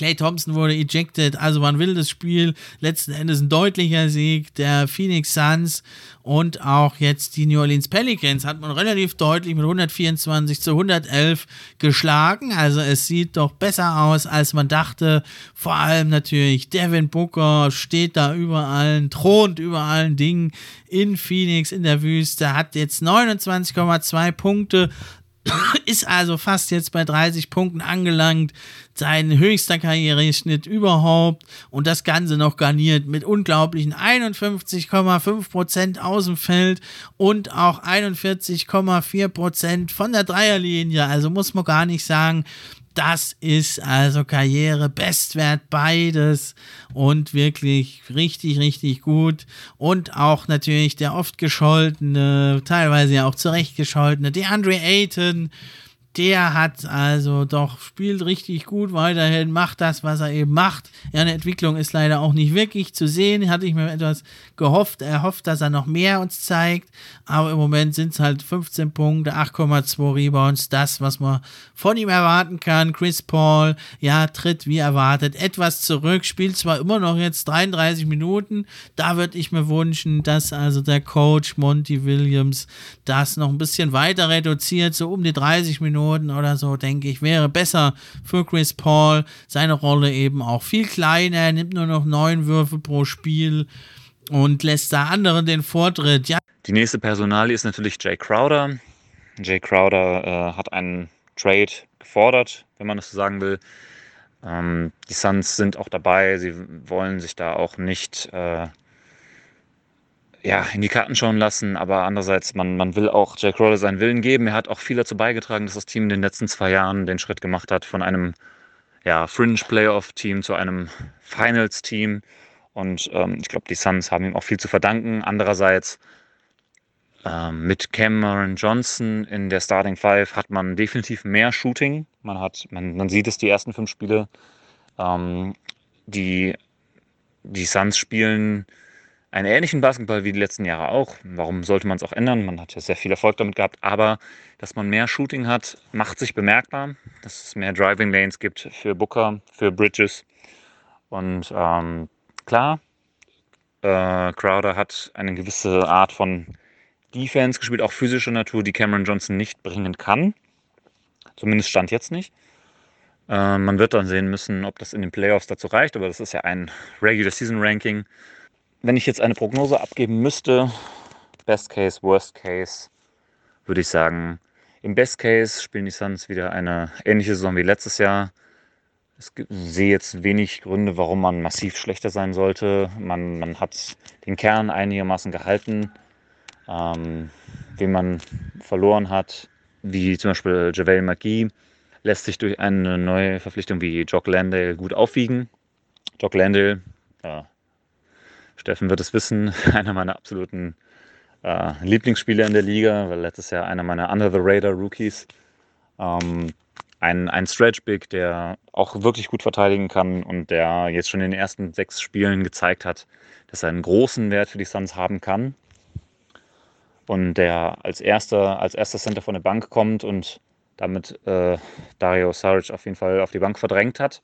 Clay Thompson wurde ejected, also war ein wildes Spiel. Letzten Endes ein deutlicher Sieg der Phoenix Suns und auch jetzt die New Orleans Pelicans hat man relativ deutlich mit 124 zu 111 geschlagen. Also es sieht doch besser aus, als man dachte. Vor allem natürlich Devin Booker steht da über allen, thront über allen Dingen in Phoenix in der Wüste, hat jetzt 29,2 Punkte ist also fast jetzt bei 30 Punkten angelangt, sein höchster Karriereschnitt überhaupt und das Ganze noch garniert mit unglaublichen 51,5% aus dem Feld und auch 41,4% von der Dreierlinie. Also muss man gar nicht sagen, das ist also Karriere, Bestwert, beides und wirklich richtig, richtig gut. Und auch natürlich der oft gescholtene, teilweise ja auch zurechtgescholtene DeAndre Ayton, der hat also doch, spielt richtig gut weiterhin, macht das, was er eben macht. Ja, eine Entwicklung ist leider auch nicht wirklich zu sehen. Hatte ich mir etwas gehofft, er hofft, dass er noch mehr uns zeigt. Aber im Moment sind es halt 15 Punkte, 8,2 Rebounds, das, was man von ihm erwarten kann. Chris Paul, ja, tritt wie erwartet etwas zurück, spielt zwar immer noch jetzt 33 Minuten. Da würde ich mir wünschen, dass also der Coach Monty Williams das noch ein bisschen weiter reduziert, so um die 30 Minuten Minuten oder so, denke ich, wäre besser für Chris Paul. Seine Rolle eben auch viel kleiner, er nimmt nur noch neun Würfe pro Spiel und lässt da anderen den Vortritt. Ja. Die nächste Personalie ist natürlich Jay Crowder. Jay Crowder äh, hat einen Trade gefordert, wenn man das so sagen will. Ähm, die Suns sind auch dabei, sie wollen sich da auch nicht äh, ja, in die Karten schauen lassen, aber andererseits, man, man will auch Jack Crowder seinen Willen geben. Er hat auch viel dazu beigetragen, dass das Team in den letzten zwei Jahren den Schritt gemacht hat von einem ja, Fringe-Playoff-Team zu einem Finals-Team. Und ähm, ich glaube, die Suns haben ihm auch viel zu verdanken. Andererseits, ähm, mit Cameron Johnson in der Starting Five hat man definitiv mehr Shooting. Man, hat, man, man sieht es die ersten fünf Spiele. Ähm, die, die Suns spielen einen ähnlichen Basketball wie die letzten Jahre auch. Warum sollte man es auch ändern? Man hat ja sehr viel Erfolg damit gehabt, aber dass man mehr Shooting hat, macht sich bemerkbar, dass es mehr Driving Lanes gibt für Booker, für Bridges. Und ähm, klar, äh, Crowder hat eine gewisse Art von Defense gespielt, auch physischer Natur, die Cameron Johnson nicht bringen kann. Zumindest stand jetzt nicht. Äh, man wird dann sehen müssen, ob das in den Playoffs dazu reicht, aber das ist ja ein Regular Season Ranking wenn ich jetzt eine Prognose abgeben müsste, Best Case, Worst Case, würde ich sagen, im Best Case spielen die Suns wieder eine ähnliche Saison wie letztes Jahr. Ich sehe jetzt wenig Gründe, warum man massiv schlechter sein sollte. Man, man hat den Kern einigermaßen gehalten. Ähm, den man verloren hat, wie zum Beispiel JaVale McGee, lässt sich durch eine neue Verpflichtung wie Jock Landale gut aufwiegen. Jock Landale, äh, Steffen wird es wissen, einer meiner absoluten äh, Lieblingsspieler in der Liga, weil letztes Jahr einer meiner Under-the-Radar-Rookies. Ähm, ein, ein Stretch-Big, der auch wirklich gut verteidigen kann und der jetzt schon in den ersten sechs Spielen gezeigt hat, dass er einen großen Wert für die Suns haben kann. Und der als erster, als erster Center von der Bank kommt und damit äh, Dario Saric auf jeden Fall auf die Bank verdrängt hat.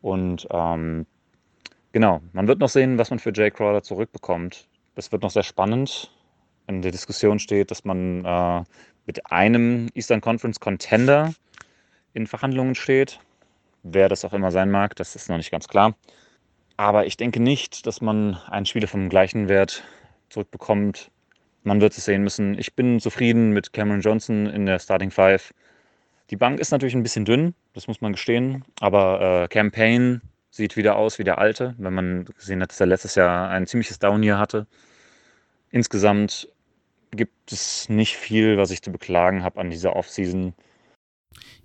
Und ähm, Genau, man wird noch sehen, was man für Jay Crowder zurückbekommt. Das wird noch sehr spannend. In der Diskussion steht, dass man äh, mit einem Eastern Conference Contender in Verhandlungen steht. Wer das auch immer sein mag, das ist noch nicht ganz klar. Aber ich denke nicht, dass man einen Spieler vom gleichen Wert zurückbekommt. Man wird es sehen müssen. Ich bin zufrieden mit Cameron Johnson in der Starting Five. Die Bank ist natürlich ein bisschen dünn, das muss man gestehen. Aber äh, Campaign sieht wieder aus wie der alte, wenn man gesehen hat, dass er letztes Jahr ein ziemliches Down-Year hatte. Insgesamt gibt es nicht viel, was ich zu beklagen habe an dieser Offseason.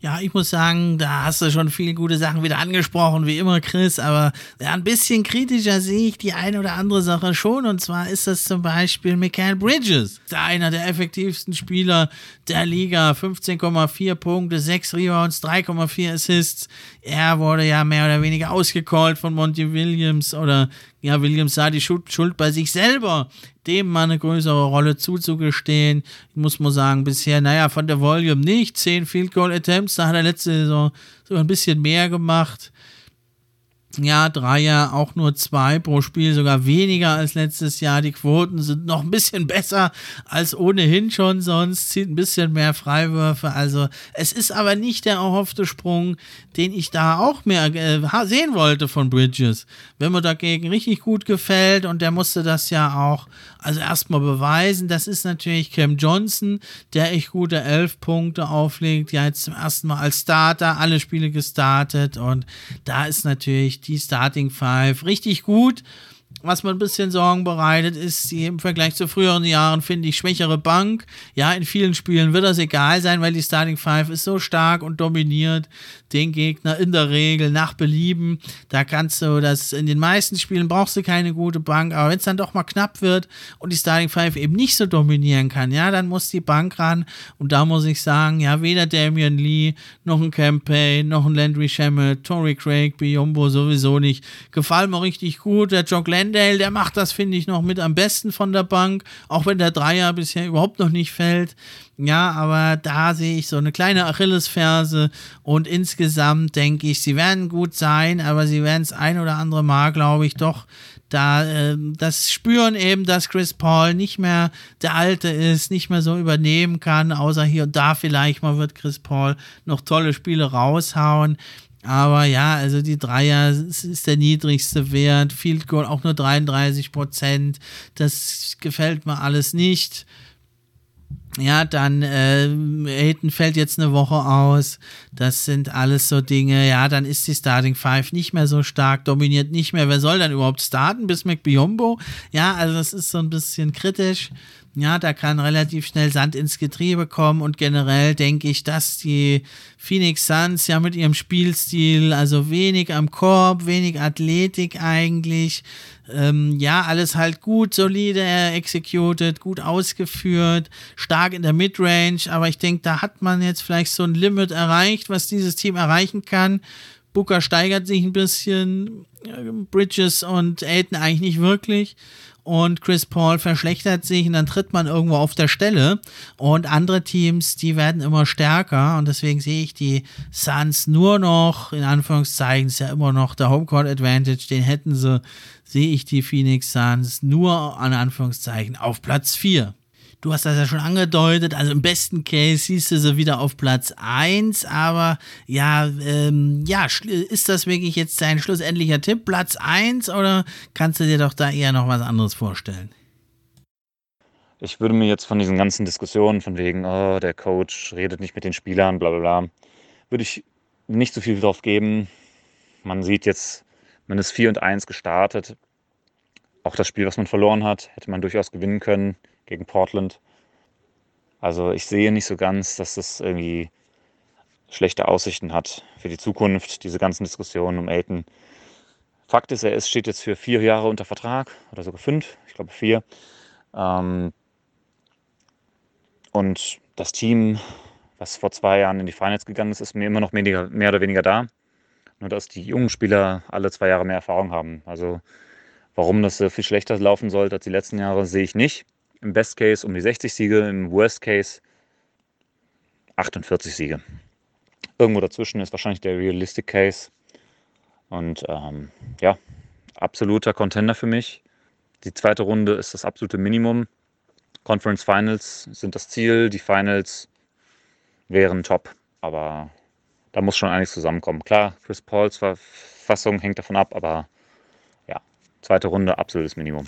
Ja, ich muss sagen, da hast du schon viele gute Sachen wieder angesprochen, wie immer, Chris, aber ja, ein bisschen kritischer sehe ich die eine oder andere Sache schon. Und zwar ist das zum Beispiel Michael Bridges, einer der effektivsten Spieler der Liga. 15,4 Punkte, 6 Rebounds, 3,4 Assists. Er wurde ja mehr oder weniger ausgecallt von Monty Williams oder ja, Williams sah die Schuld bei sich selber, dem mal eine größere Rolle zuzugestehen. Ich muss mal sagen, bisher, naja, von der Volume nicht. 10 Field Goal Attempts, da hat er letzte Saison so ein bisschen mehr gemacht. Ja, Dreier auch nur zwei pro Spiel, sogar weniger als letztes Jahr. Die Quoten sind noch ein bisschen besser als ohnehin schon sonst, zieht ein bisschen mehr Freiwürfe. Also es ist aber nicht der erhoffte Sprung, den ich da auch mehr äh, sehen wollte von Bridges. Wenn mir dagegen richtig gut gefällt und der musste das ja auch also erstmal beweisen, das ist natürlich Cam Johnson, der echt gute elf Punkte auflegt, ja jetzt zum ersten Mal als Starter alle Spiele gestartet und da ist natürlich die Starting Five richtig gut. Was mir ein bisschen Sorgen bereitet, ist die im Vergleich zu früheren Jahren, finde ich, schwächere Bank. Ja, in vielen Spielen wird das egal sein, weil die Starting Five ist so stark und dominiert den Gegner in der Regel nach Belieben. Da kannst du das, in den meisten Spielen brauchst du keine gute Bank, aber wenn es dann doch mal knapp wird und die Starting Five eben nicht so dominieren kann, ja, dann muss die Bank ran und da muss ich sagen, ja, weder Damian Lee, noch ein Campaign, noch ein Landry Shamet, Tory Craig, Biombo sowieso nicht. Gefallen mir richtig gut. Der Jock Landry Landale, der macht das, finde ich, noch mit am besten von der Bank, auch wenn der Dreier bisher überhaupt noch nicht fällt. Ja, aber da sehe ich so eine kleine Achillesferse und insgesamt denke ich, sie werden gut sein, aber sie werden es ein oder andere Mal, glaube ich, doch da äh, das spüren eben, dass Chris Paul nicht mehr der Alte ist, nicht mehr so übernehmen kann, außer hier und da vielleicht mal wird Chris Paul noch tolle Spiele raushauen. Aber ja, also die Dreier ist der niedrigste Wert. Field Goal auch nur 33 Prozent. Das gefällt mir alles nicht. Ja, dann äh, Hayton fällt jetzt eine Woche aus. Das sind alles so Dinge. Ja, dann ist die Starting Five nicht mehr so stark, dominiert nicht mehr. Wer soll dann überhaupt starten? Bis McBiombo? Ja, also das ist so ein bisschen kritisch. Ja, da kann relativ schnell Sand ins Getriebe kommen und generell denke ich, dass die Phoenix Suns ja mit ihrem Spielstil, also wenig am Korb, wenig Athletik eigentlich, ähm, ja, alles halt gut, solide executed, gut ausgeführt, stark in der Midrange, aber ich denke, da hat man jetzt vielleicht so ein Limit erreicht, was dieses Team erreichen kann. Booker steigert sich ein bisschen, äh, Bridges und Aiden eigentlich nicht wirklich und Chris Paul verschlechtert sich und dann tritt man irgendwo auf der Stelle. Und andere Teams, die werden immer stärker. Und deswegen sehe ich die Suns nur noch, in Anführungszeichen, ist ja immer noch der Homecourt Advantage, den hätten sie, sehe ich die Phoenix Suns nur, an Anführungszeichen, auf Platz 4. Du hast das ja schon angedeutet, also im besten Case siehst du sie wieder auf Platz 1, aber ja, ähm, ja, ist das wirklich jetzt dein schlussendlicher Tipp, Platz 1 oder kannst du dir doch da eher noch was anderes vorstellen? Ich würde mir jetzt von diesen ganzen Diskussionen von wegen, oh, der Coach redet nicht mit den Spielern, bla bla bla, würde ich nicht so viel drauf geben. Man sieht jetzt, man ist 4 und 1 gestartet. Auch das Spiel, was man verloren hat, hätte man durchaus gewinnen können gegen Portland. Also ich sehe nicht so ganz, dass das irgendwie schlechte Aussichten hat für die Zukunft, diese ganzen Diskussionen um Elton. Fakt ist, er steht jetzt für vier Jahre unter Vertrag oder sogar fünf, ich glaube vier. Ähm, und das Team, was vor zwei Jahren in die Finals gegangen ist, ist mir immer noch mehr, mehr oder weniger da. Nur dass die jungen Spieler alle zwei Jahre mehr Erfahrung haben. Also warum das viel schlechter laufen sollte als die letzten Jahre, sehe ich nicht. Im Best Case um die 60 Siege, im Worst Case 48 Siege. Irgendwo dazwischen ist wahrscheinlich der Realistic Case. Und ähm, ja, absoluter Contender für mich. Die zweite Runde ist das absolute Minimum. Conference Finals sind das Ziel. Die Finals wären top. Aber da muss schon einiges zusammenkommen. Klar, Chris Pauls Verfassung hängt davon ab, aber ja, zweite Runde absolutes Minimum.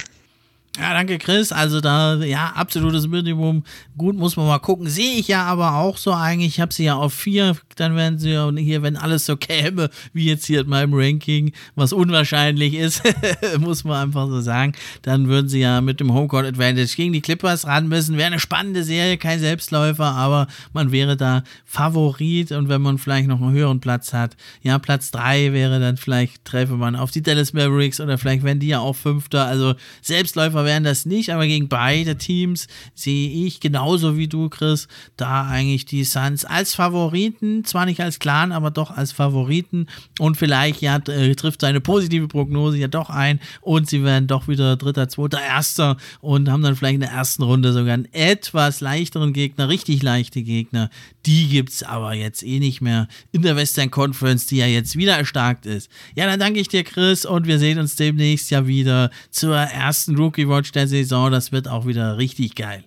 Ja, danke Chris. Also da, ja, absolutes Minimum. Gut, muss man mal gucken. Sehe ich ja aber auch so eigentlich. Ich habe sie ja auf vier. Dann werden sie ja hier, wenn alles so käme, wie jetzt hier in meinem Ranking, was unwahrscheinlich ist, muss man einfach so sagen, dann würden sie ja mit dem Homecourt Advantage gegen die Clippers ran müssen. Wäre eine spannende Serie, kein Selbstläufer, aber man wäre da Favorit und wenn man vielleicht noch einen höheren Platz hat, ja, Platz drei wäre dann vielleicht, treffe man auf die Dallas Mavericks oder vielleicht wären die ja auch Fünfter. Also Selbstläufer wären das nicht, aber gegen beide Teams sehe ich genauso wie du, Chris, da eigentlich die Suns als Favoriten, zwar nicht als Clan, aber doch als Favoriten und vielleicht ja äh, trifft seine positive Prognose ja doch ein und sie werden doch wieder Dritter, Zweiter, Erster und haben dann vielleicht in der ersten Runde sogar einen etwas leichteren Gegner, richtig leichte Gegner. Die gibt es aber jetzt eh nicht mehr in der Western Conference, die ja jetzt wieder erstarkt ist. Ja, dann danke ich dir, Chris, und wir sehen uns demnächst ja wieder zur ersten Rookie Watch der Saison. Das wird auch wieder richtig geil.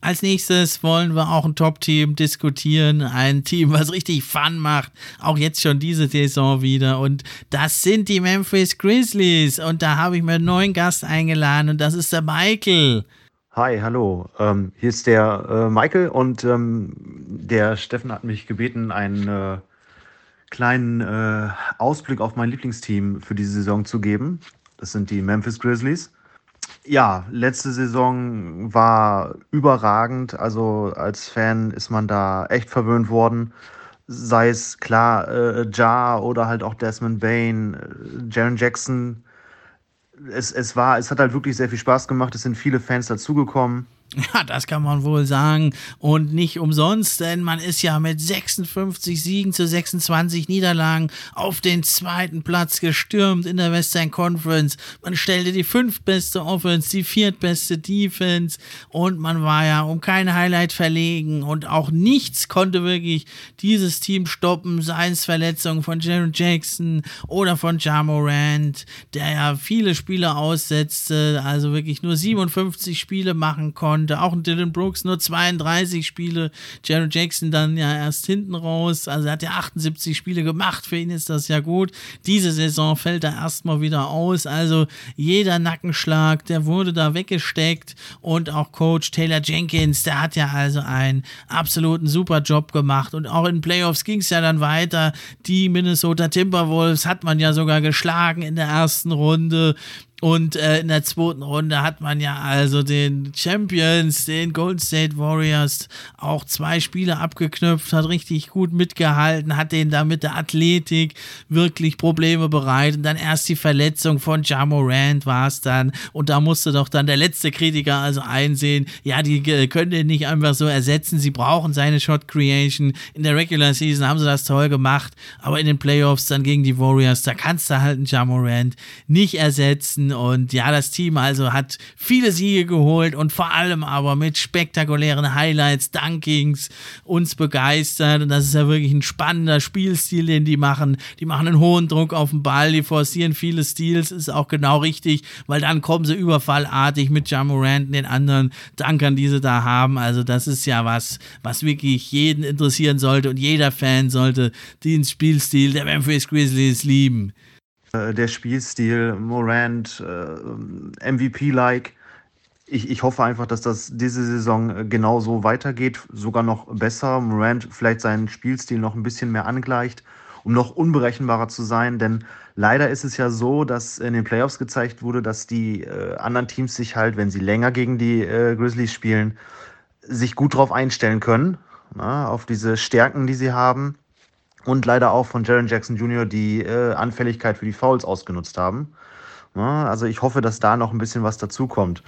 Als nächstes wollen wir auch ein Top-Team diskutieren. Ein Team, was richtig Fun macht. Auch jetzt schon diese Saison wieder. Und das sind die Memphis Grizzlies. Und da habe ich mir einen neuen Gast eingeladen. Und das ist der Michael. Hi, hallo. Ähm, hier ist der äh, Michael und ähm, der Steffen hat mich gebeten, einen äh, kleinen äh, Ausblick auf mein Lieblingsteam für diese Saison zu geben. Das sind die Memphis Grizzlies. Ja, letzte Saison war überragend. Also als Fan ist man da echt verwöhnt worden. Sei es klar, äh, Jar oder halt auch Desmond Bain, äh, Jaron Jackson es, es war, es hat halt wirklich sehr viel Spaß gemacht. Es sind viele Fans dazugekommen. Ja, das kann man wohl sagen. Und nicht umsonst, denn man ist ja mit 56 Siegen zu 26 Niederlagen auf den zweiten Platz gestürmt in der Western Conference. Man stellte die fünftbeste Offense, die viertbeste Defense und man war ja um kein Highlight verlegen und auch nichts konnte wirklich dieses Team stoppen, seien es Verletzungen von Jaron Jackson oder von Jamorant, der ja viele Spiele aussetzte, also wirklich nur 57 Spiele machen konnte konnte. Auch Dylan Brooks nur 32 Spiele. Jared Jackson dann ja erst hinten raus. Also er hat ja 78 Spiele gemacht. Für ihn ist das ja gut. Diese Saison fällt er erstmal wieder aus. Also jeder Nackenschlag, der wurde da weggesteckt. Und auch Coach Taylor Jenkins, der hat ja also einen absoluten super Job gemacht. Und auch in Playoffs ging es ja dann weiter. Die Minnesota Timberwolves hat man ja sogar geschlagen in der ersten Runde. Und äh, in der zweiten Runde hat man ja also den Champions, den Golden State Warriors, auch zwei Spiele abgeknüpft, hat richtig gut mitgehalten, hat denen da mit der Athletik wirklich Probleme bereitet. Und dann erst die Verletzung von Jamorant war es dann. Und da musste doch dann der letzte Kritiker also einsehen, ja, die äh, können den nicht einfach so ersetzen. Sie brauchen seine Shot Creation. In der Regular Season haben sie das toll gemacht, aber in den Playoffs dann gegen die Warriors, da kannst du halt einen Jamorant nicht ersetzen. Und ja, das Team also hat viele Siege geholt und vor allem aber mit spektakulären Highlights, Dunkings uns begeistert. Und das ist ja wirklich ein spannender Spielstil, den die machen. Die machen einen hohen Druck auf den Ball, die forcieren viele Steals, ist auch genau richtig, weil dann kommen sie überfallartig mit Jamorant und den anderen Dunkern, die sie da haben. Also das ist ja was, was wirklich jeden interessieren sollte und jeder Fan sollte den Spielstil der Memphis Grizzlies lieben. Äh, der Spielstil, Morant, äh, MVP-like. Ich, ich hoffe einfach, dass das diese Saison äh, genauso weitergeht, sogar noch besser. Morant vielleicht seinen Spielstil noch ein bisschen mehr angleicht, um noch unberechenbarer zu sein. Denn leider ist es ja so, dass in den Playoffs gezeigt wurde, dass die äh, anderen Teams sich halt, wenn sie länger gegen die äh, Grizzlies spielen, sich gut darauf einstellen können, na, auf diese Stärken, die sie haben und leider auch von Jaron Jackson Jr. die äh, Anfälligkeit für die Fouls ausgenutzt haben. Ja, also ich hoffe, dass da noch ein bisschen was dazukommt.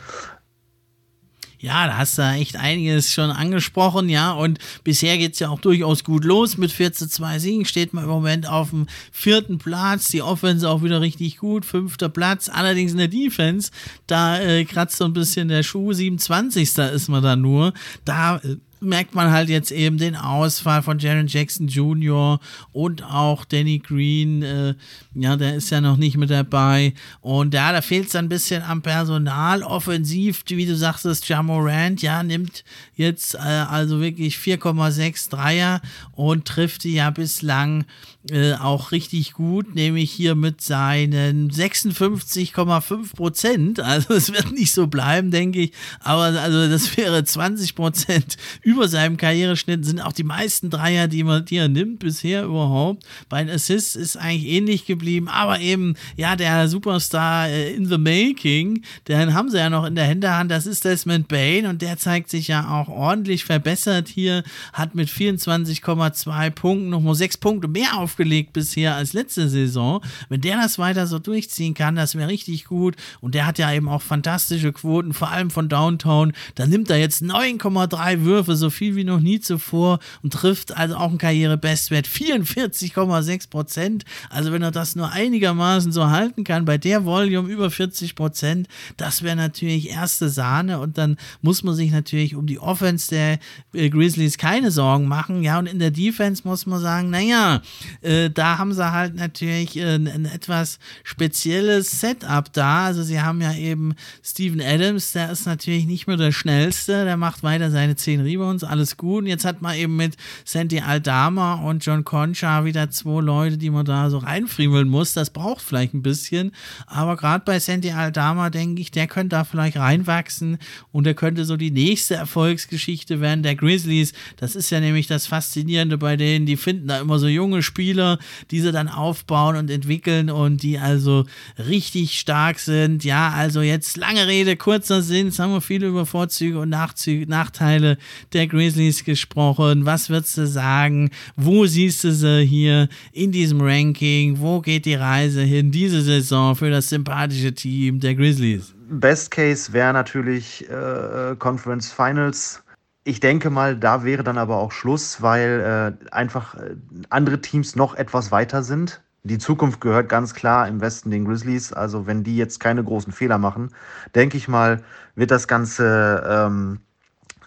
Ja, da hast du echt einiges schon angesprochen, ja. Und bisher geht es ja auch durchaus gut los. Mit 14 2 Siegen steht man im Moment auf dem vierten Platz. Die Offense auch wieder richtig gut, fünfter Platz. Allerdings in der Defense, da äh, kratzt so ein bisschen der Schuh. 27. ist man da nur. Da äh, merkt man halt jetzt eben den Ausfall von Jaron Jackson Jr. und auch Danny Green. Äh, ja, der ist ja noch nicht mit dabei. Und ja, da fehlt es ein bisschen am Personal. Offensiv, wie du sagtest, Jamorant, ja, nimmt jetzt äh, also wirklich 4,6 Dreier und trifft die ja bislang äh, auch richtig gut, nämlich hier mit seinen 56,5 Prozent. Also es wird nicht so bleiben, denke ich. Aber also das wäre 20 Prozent über seinem Karriereschnitt, sind auch die meisten Dreier, die, man, die er nimmt bisher überhaupt. Bei den Assists ist eigentlich ähnlich geblieben, aber eben, ja, der Superstar äh, in the making, den haben sie ja noch in der Hinterhand, das ist Desmond Bain und der zeigt sich ja auch ordentlich verbessert hier, hat mit 24,2 Punkten nochmal sechs Punkte mehr aufgelegt bisher als letzte Saison. Wenn der das weiter so durchziehen kann, das wäre richtig gut und der hat ja eben auch fantastische Quoten, vor allem von Downtown. Da nimmt er jetzt 9,3 Würfe, so viel wie noch nie zuvor und trifft also auch einen Karrierebestwert 44,6 Prozent. Also wenn er das nur einigermaßen so halten kann, bei der Volume über 40 Prozent, das wäre natürlich erste Sahne und dann muss man sich natürlich um die Offense der äh, Grizzlies keine Sorgen machen. Ja, und in der Defense muss man sagen, naja, äh, da haben sie halt natürlich äh, ein etwas spezielles Setup da. Also sie haben ja eben Steven Adams, der ist natürlich nicht mehr der schnellste, der macht weiter seine 10 Rebounds, alles gut. Und jetzt hat man eben mit Santi Aldama und John Concha wieder zwei Leute, die man da so reinfriemeln muss. Das braucht vielleicht ein bisschen. Aber gerade bei Santi Aldama denke ich, der könnte da vielleicht reinwachsen und der könnte so die nächste Erfolgsgeschichte werden der Grizzlies. Das ist ja nämlich das Faszinierende bei denen. Die finden da immer so junge Spieler, die sie dann aufbauen und entwickeln und die also richtig stark sind. Ja, also jetzt lange Rede, kurzer Sinn. Jetzt haben wir viel über Vorzüge und Nachzüge, Nachteile der Grizzlies gesprochen. Was würdest du sagen? Wo siehst du sie hier in diesem Ranking? Wo geht die Reise hin diese Saison für das sympathische Team der Grizzlies? Best Case wäre natürlich äh, Conference Finals. Ich denke mal, da wäre dann aber auch Schluss, weil äh, einfach äh, andere Teams noch etwas weiter sind. Die Zukunft gehört ganz klar im Westen den Grizzlies. Also wenn die jetzt keine großen Fehler machen, denke ich mal, wird das Ganze ähm,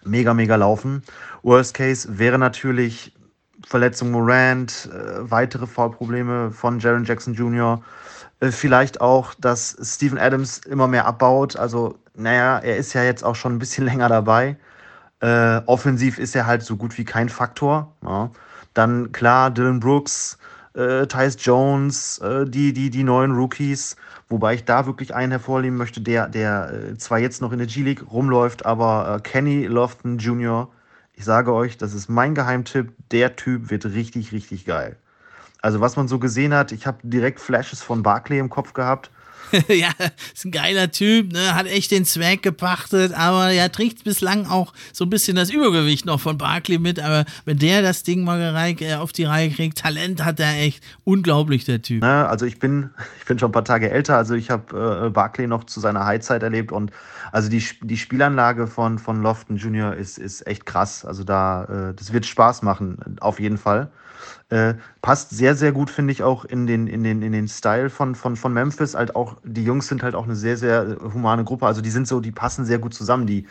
mega, mega laufen. Worst Case wäre natürlich Verletzung Morant, äh, weitere Foulprobleme von Jaron Jackson Jr., äh, vielleicht auch, dass Steven Adams immer mehr abbaut. Also, naja, er ist ja jetzt auch schon ein bisschen länger dabei. Äh, offensiv ist er halt so gut wie kein Faktor. Ja. Dann klar, Dylan Brooks, äh, Tyus Jones, äh, die, die, die neuen Rookies. Wobei ich da wirklich einen hervorheben möchte, der, der äh, zwar jetzt noch in der G-League rumläuft, aber äh, Kenny Lofton Jr., ich sage euch, das ist mein Geheimtipp. Der Typ wird richtig, richtig geil. Also was man so gesehen hat, ich habe direkt Flashes von Barclay im Kopf gehabt. ja, ist ein geiler Typ, ne? hat echt den Zweck gepachtet, aber er trägt bislang auch so ein bisschen das Übergewicht noch von Barkley mit. Aber wenn der das Ding mal äh, auf die Reihe kriegt, Talent hat er echt unglaublich, der Typ. Ne, also ich bin, ich bin schon ein paar Tage älter, also ich habe äh, Barkley noch zu seiner Highzeit erlebt und also die, die Spielanlage von, von Lofton Jr. ist, ist echt krass. Also da, äh, das wird Spaß machen, auf jeden Fall. Äh, passt sehr, sehr gut, finde ich, auch in den, in den, in den Style von, von, von Memphis. Halt auch, die Jungs sind halt auch eine sehr, sehr humane Gruppe. Also die sind so, die passen sehr gut zusammen. Die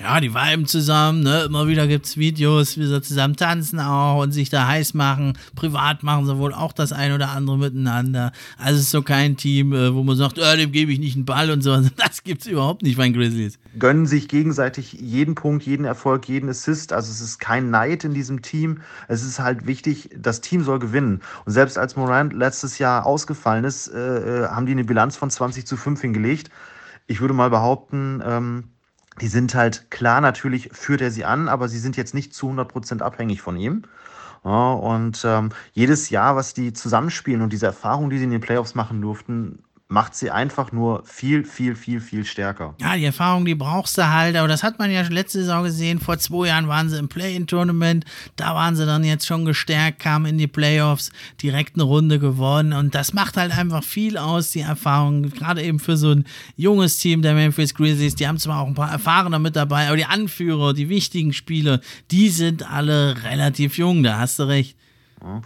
ja, die viben zusammen, ne? Immer wieder gibt es Videos, wie sie zusammen tanzen auch und sich da heiß machen. Privat machen sie wohl auch das ein oder andere miteinander. Also es ist so kein Team, äh, wo man sagt, äh, dem gebe ich nicht einen Ball und so. Das gibt es überhaupt nicht bei den Grizzlies. Gönnen sich gegenseitig jeden Punkt, jeden Erfolg, jeden Assist. Also es ist kein Neid in diesem Team. Es ist halt wichtig, das Team soll gewinnen. Und selbst als Morant letztes Jahr ausgefallen ist, äh, äh haben die eine Bilanz von 20 zu 5 hingelegt. Ich würde mal behaupten, ähm, die sind halt klar, natürlich führt er sie an, aber sie sind jetzt nicht zu 100% abhängig von ihm. Ja, und ähm, jedes Jahr, was die zusammenspielen und diese Erfahrung, die sie in den Playoffs machen durften, macht sie einfach nur viel, viel, viel, viel stärker. Ja, die Erfahrung, die brauchst du halt, aber das hat man ja letzte Saison gesehen. Vor zwei Jahren waren sie im Play-In-Tournament, da waren sie dann jetzt schon gestärkt, kamen in die Playoffs, direkt eine Runde gewonnen und das macht halt einfach viel aus, die Erfahrung, gerade eben für so ein junges Team der Memphis Grizzlies. Die haben zwar auch ein paar Erfahrene mit dabei, aber die Anführer, die wichtigen Spieler, die sind alle relativ jung, da hast du recht. Ja.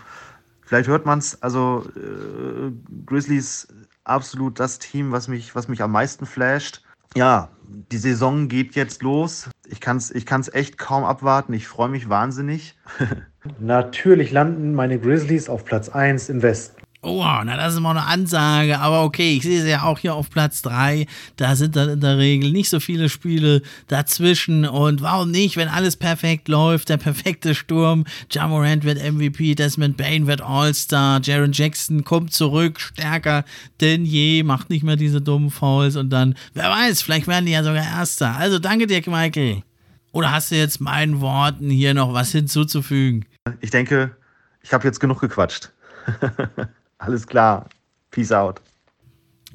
Vielleicht hört man es, also äh, Grizzlies absolut das Team, was mich, was mich am meisten flasht. Ja, die Saison geht jetzt los. Ich kann es ich kann's echt kaum abwarten. Ich freue mich wahnsinnig. Natürlich landen meine Grizzlies auf Platz 1 im Westen. Oh, na, das ist mal eine Ansage, aber okay, ich sehe sie ja auch hier auf Platz 3. Da sind dann in der Regel nicht so viele Spiele dazwischen. Und warum nicht, wenn alles perfekt läuft, der perfekte Sturm. Jamorant wird MVP, Desmond Bain wird All-Star, Jaron Jackson kommt zurück, stärker denn je, macht nicht mehr diese dummen Fouls und dann, wer weiß, vielleicht werden die ja sogar Erster. Also danke dir, Michael. Oder hast du jetzt meinen Worten hier noch was hinzuzufügen? Ich denke, ich habe jetzt genug gequatscht. Alles klar. Peace out.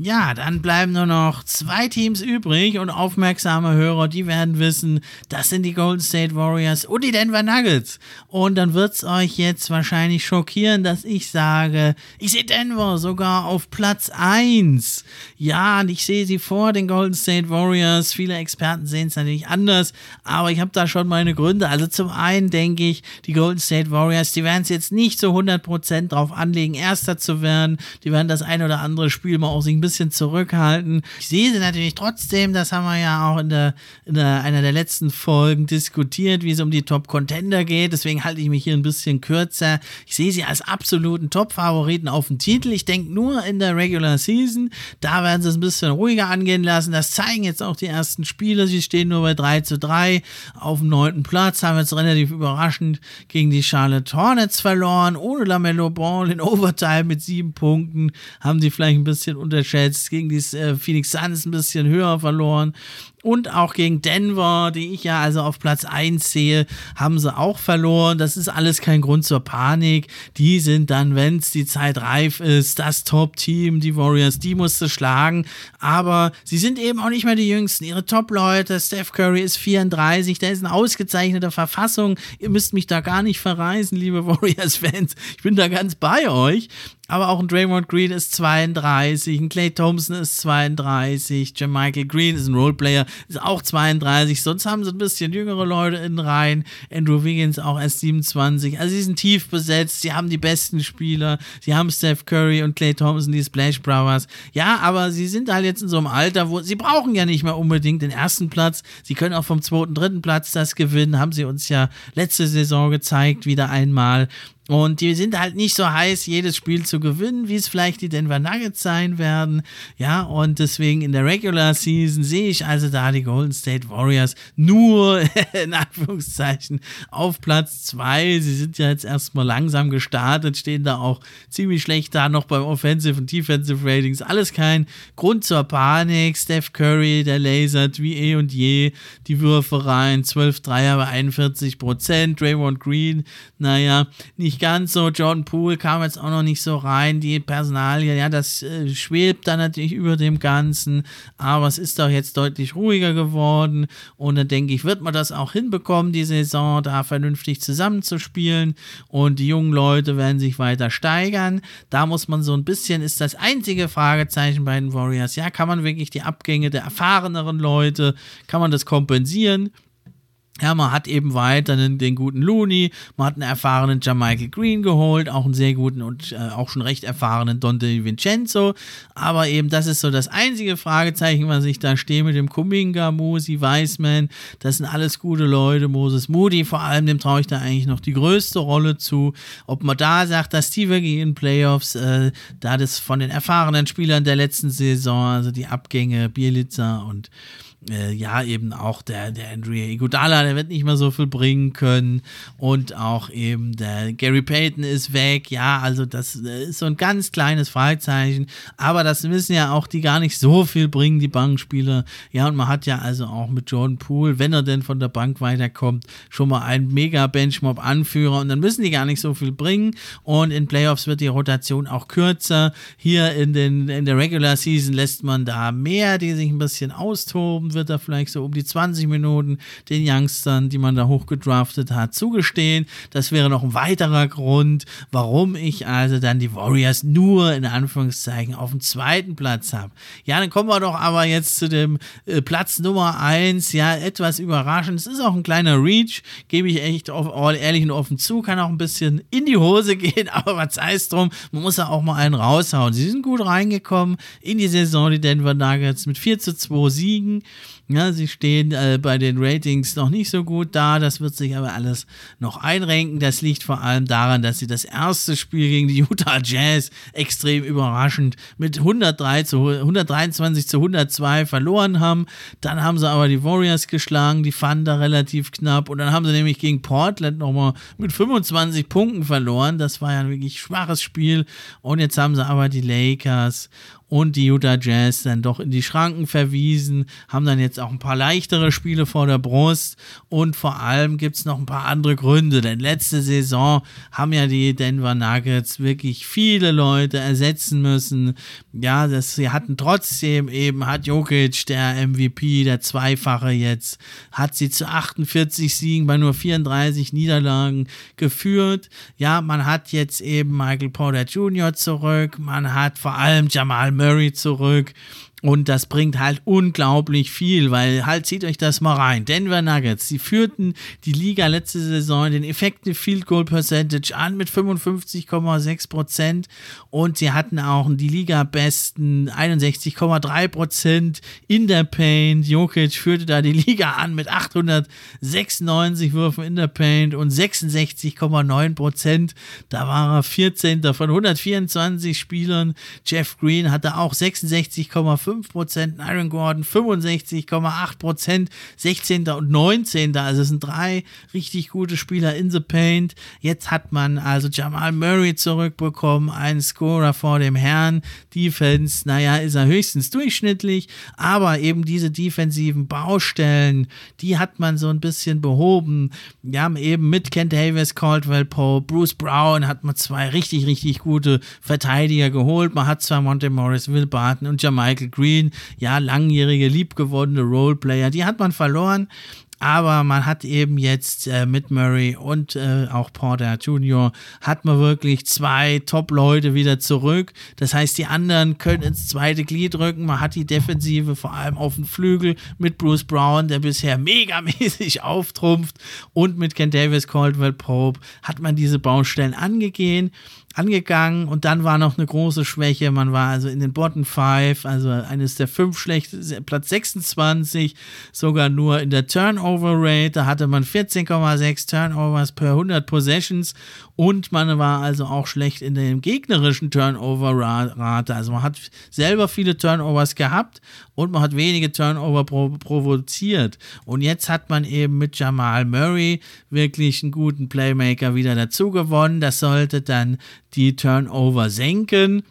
Ja, dann bleiben nur noch zwei Teams übrig und aufmerksame Hörer, die werden wissen, das sind die Golden State Warriors und die Denver Nuggets. Und dann wird's euch jetzt wahrscheinlich schockieren, dass ich sage, ich sehe Denver sogar auf Platz eins. Ja, und ich sehe sie vor den Golden State Warriors. Viele Experten sehen es natürlich anders, aber ich habe da schon meine Gründe. Also zum einen denke ich, die Golden State Warriors, die werden es jetzt nicht so 100% drauf anlegen, Erster zu werden. Die werden das ein oder andere Spiel mal auch sich ein bisschen bisschen zurückhalten. Ich sehe sie natürlich trotzdem, das haben wir ja auch in, der, in der, einer der letzten Folgen diskutiert, wie es um die Top-Contender geht. Deswegen halte ich mich hier ein bisschen kürzer. Ich sehe sie als absoluten Top-Favoriten auf den Titel. Ich denke nur in der Regular Season, da werden sie es ein bisschen ruhiger angehen lassen. Das zeigen jetzt auch die ersten Spiele. Sie stehen nur bei 3 zu 3 auf dem neunten Platz, haben jetzt relativ überraschend gegen die Charlotte Hornets verloren, ohne Lamello Ball in Overtime mit sieben Punkten. Haben sie vielleicht ein bisschen unterschätzt jetzt gegen die äh, Phoenix Suns ein bisschen höher verloren. Und auch gegen Denver, die ich ja also auf Platz 1 sehe, haben sie auch verloren. Das ist alles kein Grund zur Panik. Die sind dann, wenn es die Zeit reif ist, das Top-Team, die Warriors, die musste schlagen. Aber sie sind eben auch nicht mehr die Jüngsten. Ihre Top-Leute, Steph Curry ist 34, der ist in ausgezeichneter Verfassung. Ihr müsst mich da gar nicht verreisen, liebe Warriors-Fans. Ich bin da ganz bei euch. Aber auch ein Draymond Green ist 32, ein Clay Thompson ist 32, Michael Green ist ein Roleplayer, auch 32. Sonst haben sie ein bisschen jüngere Leute in Reihen. Andrew Wiggins auch erst 27. Also sie sind tief besetzt, sie haben die besten Spieler, sie haben Steph Curry und Clay Thompson, die Splash Brothers. Ja, aber sie sind halt jetzt in so einem Alter, wo sie brauchen ja nicht mehr unbedingt den ersten Platz. Sie können auch vom zweiten, dritten Platz das gewinnen, haben sie uns ja letzte Saison gezeigt, wieder einmal. Und die sind halt nicht so heiß, jedes Spiel zu gewinnen, wie es vielleicht die Denver Nuggets sein werden. Ja, und deswegen in der Regular Season sehe ich also da die Golden State Warriors nur in Anführungszeichen auf Platz zwei. Sie sind ja jetzt erstmal langsam gestartet, stehen da auch ziemlich schlecht da noch beim Offensive und Defensive Ratings. Alles kein Grund zur Panik. Steph Curry, der lasert wie eh und je die Würfe rein. 12 Dreier bei 41 Prozent. Draymond Green, naja, nicht ganz so. Jordan Poole kam jetzt auch noch nicht so rein. Die Personalie, ja, das äh, schwebt dann natürlich über dem Ganzen. Aber es ist doch jetzt deutlich ruhiger geworden. Und dann denke ich, wird man das auch hinbekommen, die Saison da vernünftig zusammenzuspielen. Und die jungen Leute werden sich weiter steigern. Da muss man so ein bisschen, ist das einzige Fragezeichen bei den Warriors. Ja, kann man wirklich die Abgänge der erfahreneren Leute, kann man das kompensieren? Ja, man hat eben weiter den, den, guten Looney, man hat einen erfahrenen Jamichael Green geholt, auch einen sehr guten und äh, auch schon recht erfahrenen Dante Vincenzo. Aber eben, das ist so das einzige Fragezeichen, was ich da stehe mit dem Kuminga, Musi, Weisman. Das sind alles gute Leute. Moses Moody, vor allem, dem traue ich da eigentlich noch die größte Rolle zu. Ob man da sagt, dass die wirklich in Playoffs, äh, da das von den erfahrenen Spielern der letzten Saison, also die Abgänge, Bielitzer und äh, ja, eben auch der, der Andrea Iguodala, der wird nicht mehr so viel bringen können. Und auch eben der Gary Payton ist weg. Ja, also das äh, ist so ein ganz kleines Fragezeichen. Aber das wissen ja auch die gar nicht so viel bringen, die Bankspieler. Ja, und man hat ja also auch mit Jordan Poole, wenn er denn von der Bank weiterkommt, schon mal einen mega Benchmob-Anführer. Und dann müssen die gar nicht so viel bringen. Und in Playoffs wird die Rotation auch kürzer. Hier in, den, in der Regular Season lässt man da mehr, die sich ein bisschen austoben wird er vielleicht so um die 20 Minuten den Youngstern, die man da hochgedraftet hat, zugestehen. Das wäre noch ein weiterer Grund, warum ich also dann die Warriors nur in Anführungszeichen auf dem zweiten Platz habe. Ja, dann kommen wir doch aber jetzt zu dem äh, Platz Nummer 1. Ja, etwas überraschend. Es ist auch ein kleiner Reach, gebe ich echt auf, ehrlich und offen zu. Kann auch ein bisschen in die Hose gehen, aber was heißt drum, man muss ja auch mal einen raushauen. Sie sind gut reingekommen in die Saison, die Denver Nuggets mit 4 zu 2 Siegen. Ja, sie stehen äh, bei den Ratings noch nicht so gut da. Das wird sich aber alles noch einrenken. Das liegt vor allem daran, dass sie das erste Spiel gegen die Utah Jazz extrem überraschend mit 103 zu 123 zu 102 verloren haben. Dann haben sie aber die Warriors geschlagen, die Thunder relativ knapp. Und dann haben sie nämlich gegen Portland nochmal mit 25 Punkten verloren. Das war ja ein wirklich schwaches Spiel. Und jetzt haben sie aber die Lakers und die Utah Jazz dann doch in die Schranken verwiesen, haben dann jetzt auch ein paar leichtere Spiele vor der Brust und vor allem gibt es noch ein paar andere Gründe, denn letzte Saison haben ja die Denver Nuggets wirklich viele Leute ersetzen müssen. Ja, das, sie hatten trotzdem eben, hat Jokic, der MVP, der Zweifache jetzt, hat sie zu 48 Siegen bei nur 34 Niederlagen geführt. Ja, man hat jetzt eben Michael Porter Jr. zurück, man hat vor allem Jamal Murray zurück. Und das bringt halt unglaublich viel, weil halt zieht euch das mal rein. Denver Nuggets, die führten die Liga letzte Saison den Effective Field Goal Percentage an mit 55,6 Prozent und sie hatten auch die Liga besten 61,3 Prozent in der Paint. Jokic führte da die Liga an mit 896 Würfen in der Paint und 66,9 Prozent. Da war er 14. von 124 Spielern. Jeff Green hatte auch 66,5 5%, Iron Gordon 65,8%, 16. und 19. Also es sind drei richtig gute Spieler in the Paint. Jetzt hat man also Jamal Murray zurückbekommen, einen Scorer vor dem Herrn. Defense, naja, ist er höchstens durchschnittlich, aber eben diese defensiven Baustellen, die hat man so ein bisschen behoben. Wir haben eben mit Kent Davis, Caldwell Pope, Bruce Brown hat man zwei richtig, richtig gute Verteidiger geholt. Man hat zwar Monte Morris, Will Barton und Jamichael Green, ja, langjährige, liebgewonnene Roleplayer, die hat man verloren. Aber man hat eben jetzt äh, mit Murray und äh, auch Porter Jr. hat man wirklich zwei Top-Leute wieder zurück. Das heißt, die anderen können ins zweite Glied rücken. Man hat die Defensive vor allem auf dem Flügel mit Bruce Brown, der bisher megamäßig auftrumpft. Und mit Ken Davis, Caldwell Pope hat man diese Baustellen angegeben angegangen und dann war noch eine große Schwäche. Man war also in den Bottom 5, also eines der fünf schlechtesten, Platz 26, sogar nur in der Turnover Rate. Da hatte man 14,6 Turnovers per 100 Possessions und man war also auch schlecht in der gegnerischen Turnover-Rate. Also man hat selber viele Turnovers gehabt und man hat wenige Turnover pro provoziert. Und jetzt hat man eben mit Jamal Murray wirklich einen guten Playmaker wieder dazu gewonnen. Das sollte dann die Turnover senken.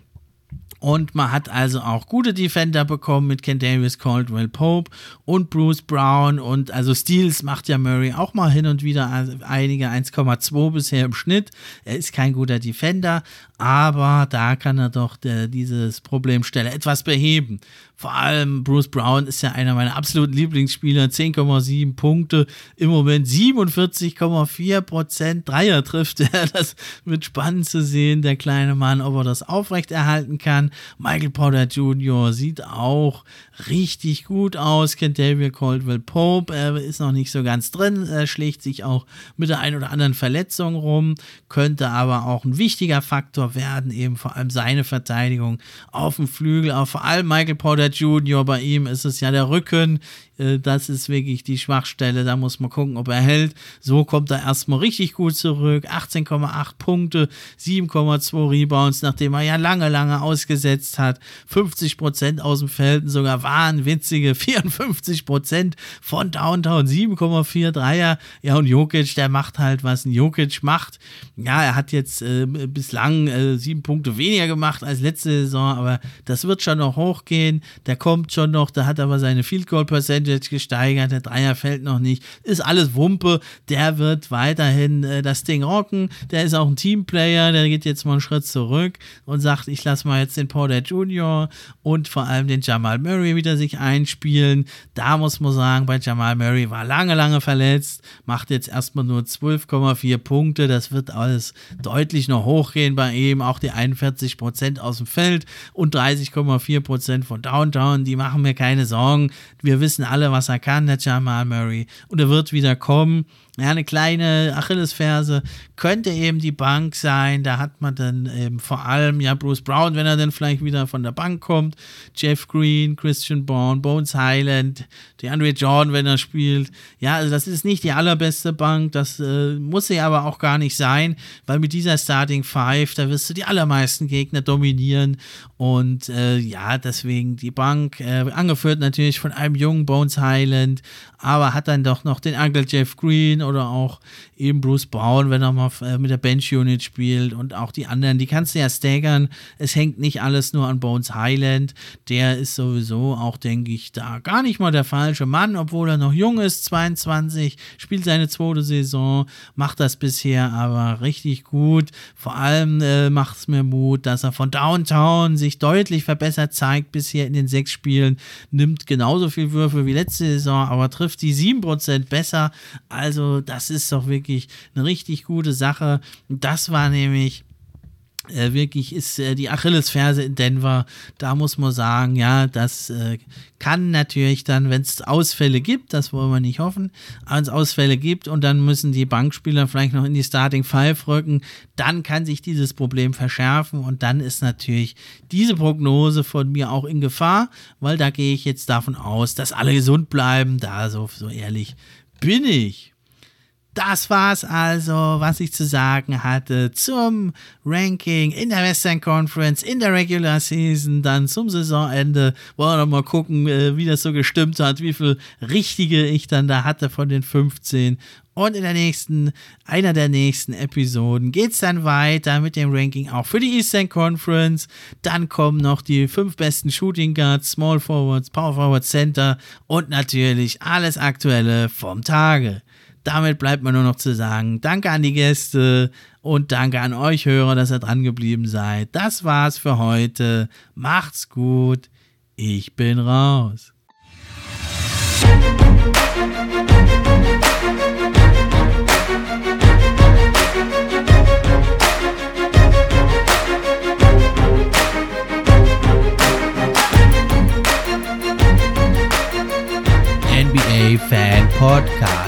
Und man hat also auch gute Defender bekommen mit Ken Davis, Caldwell Pope und Bruce Brown. Und also Steals macht ja Murray auch mal hin und wieder einige 1,2 bisher im Schnitt. Er ist kein guter Defender, aber da kann er doch der, dieses Problemstelle etwas beheben. Vor allem Bruce Brown ist ja einer meiner absoluten Lieblingsspieler. 10,7 Punkte, im Moment 47,4 Prozent Dreier trifft er. Das wird spannend zu sehen, der kleine Mann, ob er das aufrechterhalten kann. Michael Porter Jr. sieht auch richtig gut aus. Kennt David Caldwell Pope, er ist noch nicht so ganz drin, er schlägt sich auch mit der einen oder anderen Verletzung rum, könnte aber auch ein wichtiger Faktor werden, eben vor allem seine Verteidigung auf dem Flügel, auch vor allem Michael Porter Junior, bei ihm ist es ja der Rücken, äh, das ist wirklich die Schwachstelle, da muss man gucken, ob er hält. So kommt er erstmal richtig gut zurück, 18,8 Punkte, 7,2 Rebounds, nachdem er ja lange, lange ausgesetzt hat, 50% aus dem Feld, sogar wahnwitzige 54% von Downtown, 7,4 Dreier. Ja, und Jokic, der macht halt, was ein Jokic macht. Ja, er hat jetzt äh, bislang äh, sieben Punkte weniger gemacht als letzte Saison, aber das wird schon noch hochgehen. Der kommt schon noch, da hat aber seine Field Goal Percentage gesteigert, der Dreier fällt noch nicht. Ist alles Wumpe, der wird weiterhin äh, das Ding rocken. Der ist auch ein Teamplayer, der geht jetzt mal einen Schritt zurück und sagt, ich lasse mal jetzt den Porter Junior und vor allem den Jamal Murray wieder sich einspielen. Da muss man sagen, bei Jamal Murray war lange, lange verletzt, macht jetzt erstmal nur 12,4 Punkte. Das wird alles deutlich noch hochgehen bei ihm. Auch die 41% aus dem Feld und 30,4% von Downtown, die machen mir keine Sorgen. Wir wissen alle, was er kann, der Jamal Murray. Und er wird wieder kommen. Ja, eine kleine Achillesferse könnte eben die Bank sein. Da hat man dann eben vor allem ja Bruce Brown, wenn er dann vielleicht wieder von der Bank kommt, Jeff Green, Christian Bourne, Bones Highland, DeAndre Jordan, wenn er spielt. Ja, also das ist nicht die allerbeste Bank. Das äh, muss sie aber auch gar nicht sein, weil mit dieser Starting Five, da wirst du die allermeisten Gegner dominieren. Und äh, ja, deswegen die Bank, äh, angeführt natürlich von einem jungen Bones Highland, aber hat dann doch noch den Uncle Jeff Green oder auch eben Bruce Brown, wenn er mal äh, mit der Bench-Unit spielt und auch die anderen, die kannst du ja staggern. Es hängt nicht alles nur an Bones Highland. Der ist sowieso auch, denke ich, da gar nicht mal der falsche Mann, obwohl er noch jung ist, 22, spielt seine zweite Saison, macht das bisher aber richtig gut. Vor allem äh, macht es mir Mut, dass er von Downtown sich deutlich verbessert zeigt bisher in den sechs Spielen, nimmt genauso viel Würfe wie letzte Saison, aber trifft die 7% besser. Also das ist doch wirklich eine richtig gute Sache. Das war nämlich äh, wirklich ist äh, die Achillesferse in Denver. Da muss man sagen, ja, das äh, kann natürlich dann, wenn es Ausfälle gibt, das wollen wir nicht hoffen, wenn es Ausfälle gibt und dann müssen die Bankspieler vielleicht noch in die Starting Five rücken, dann kann sich dieses Problem verschärfen und dann ist natürlich diese Prognose von mir auch in Gefahr, weil da gehe ich jetzt davon aus, dass alle gesund bleiben. Da so, so ehrlich bin ich das war's also, was ich zu sagen hatte zum Ranking in der Western Conference, in der Regular Season, dann zum Saisonende. Wollen wir mal gucken, äh, wie das so gestimmt hat, wie viel richtige ich dann da hatte von den 15. Und in der nächsten, einer der nächsten Episoden geht es dann weiter mit dem Ranking auch für die Eastern Conference. Dann kommen noch die fünf besten Shooting Guards, Small Forwards, Power Forward Center und natürlich alles Aktuelle vom Tage. Damit bleibt mir nur noch zu sagen, danke an die Gäste und danke an euch Hörer, dass ihr dran geblieben seid. Das war's für heute. Macht's gut. Ich bin raus. NBA Fan Podcast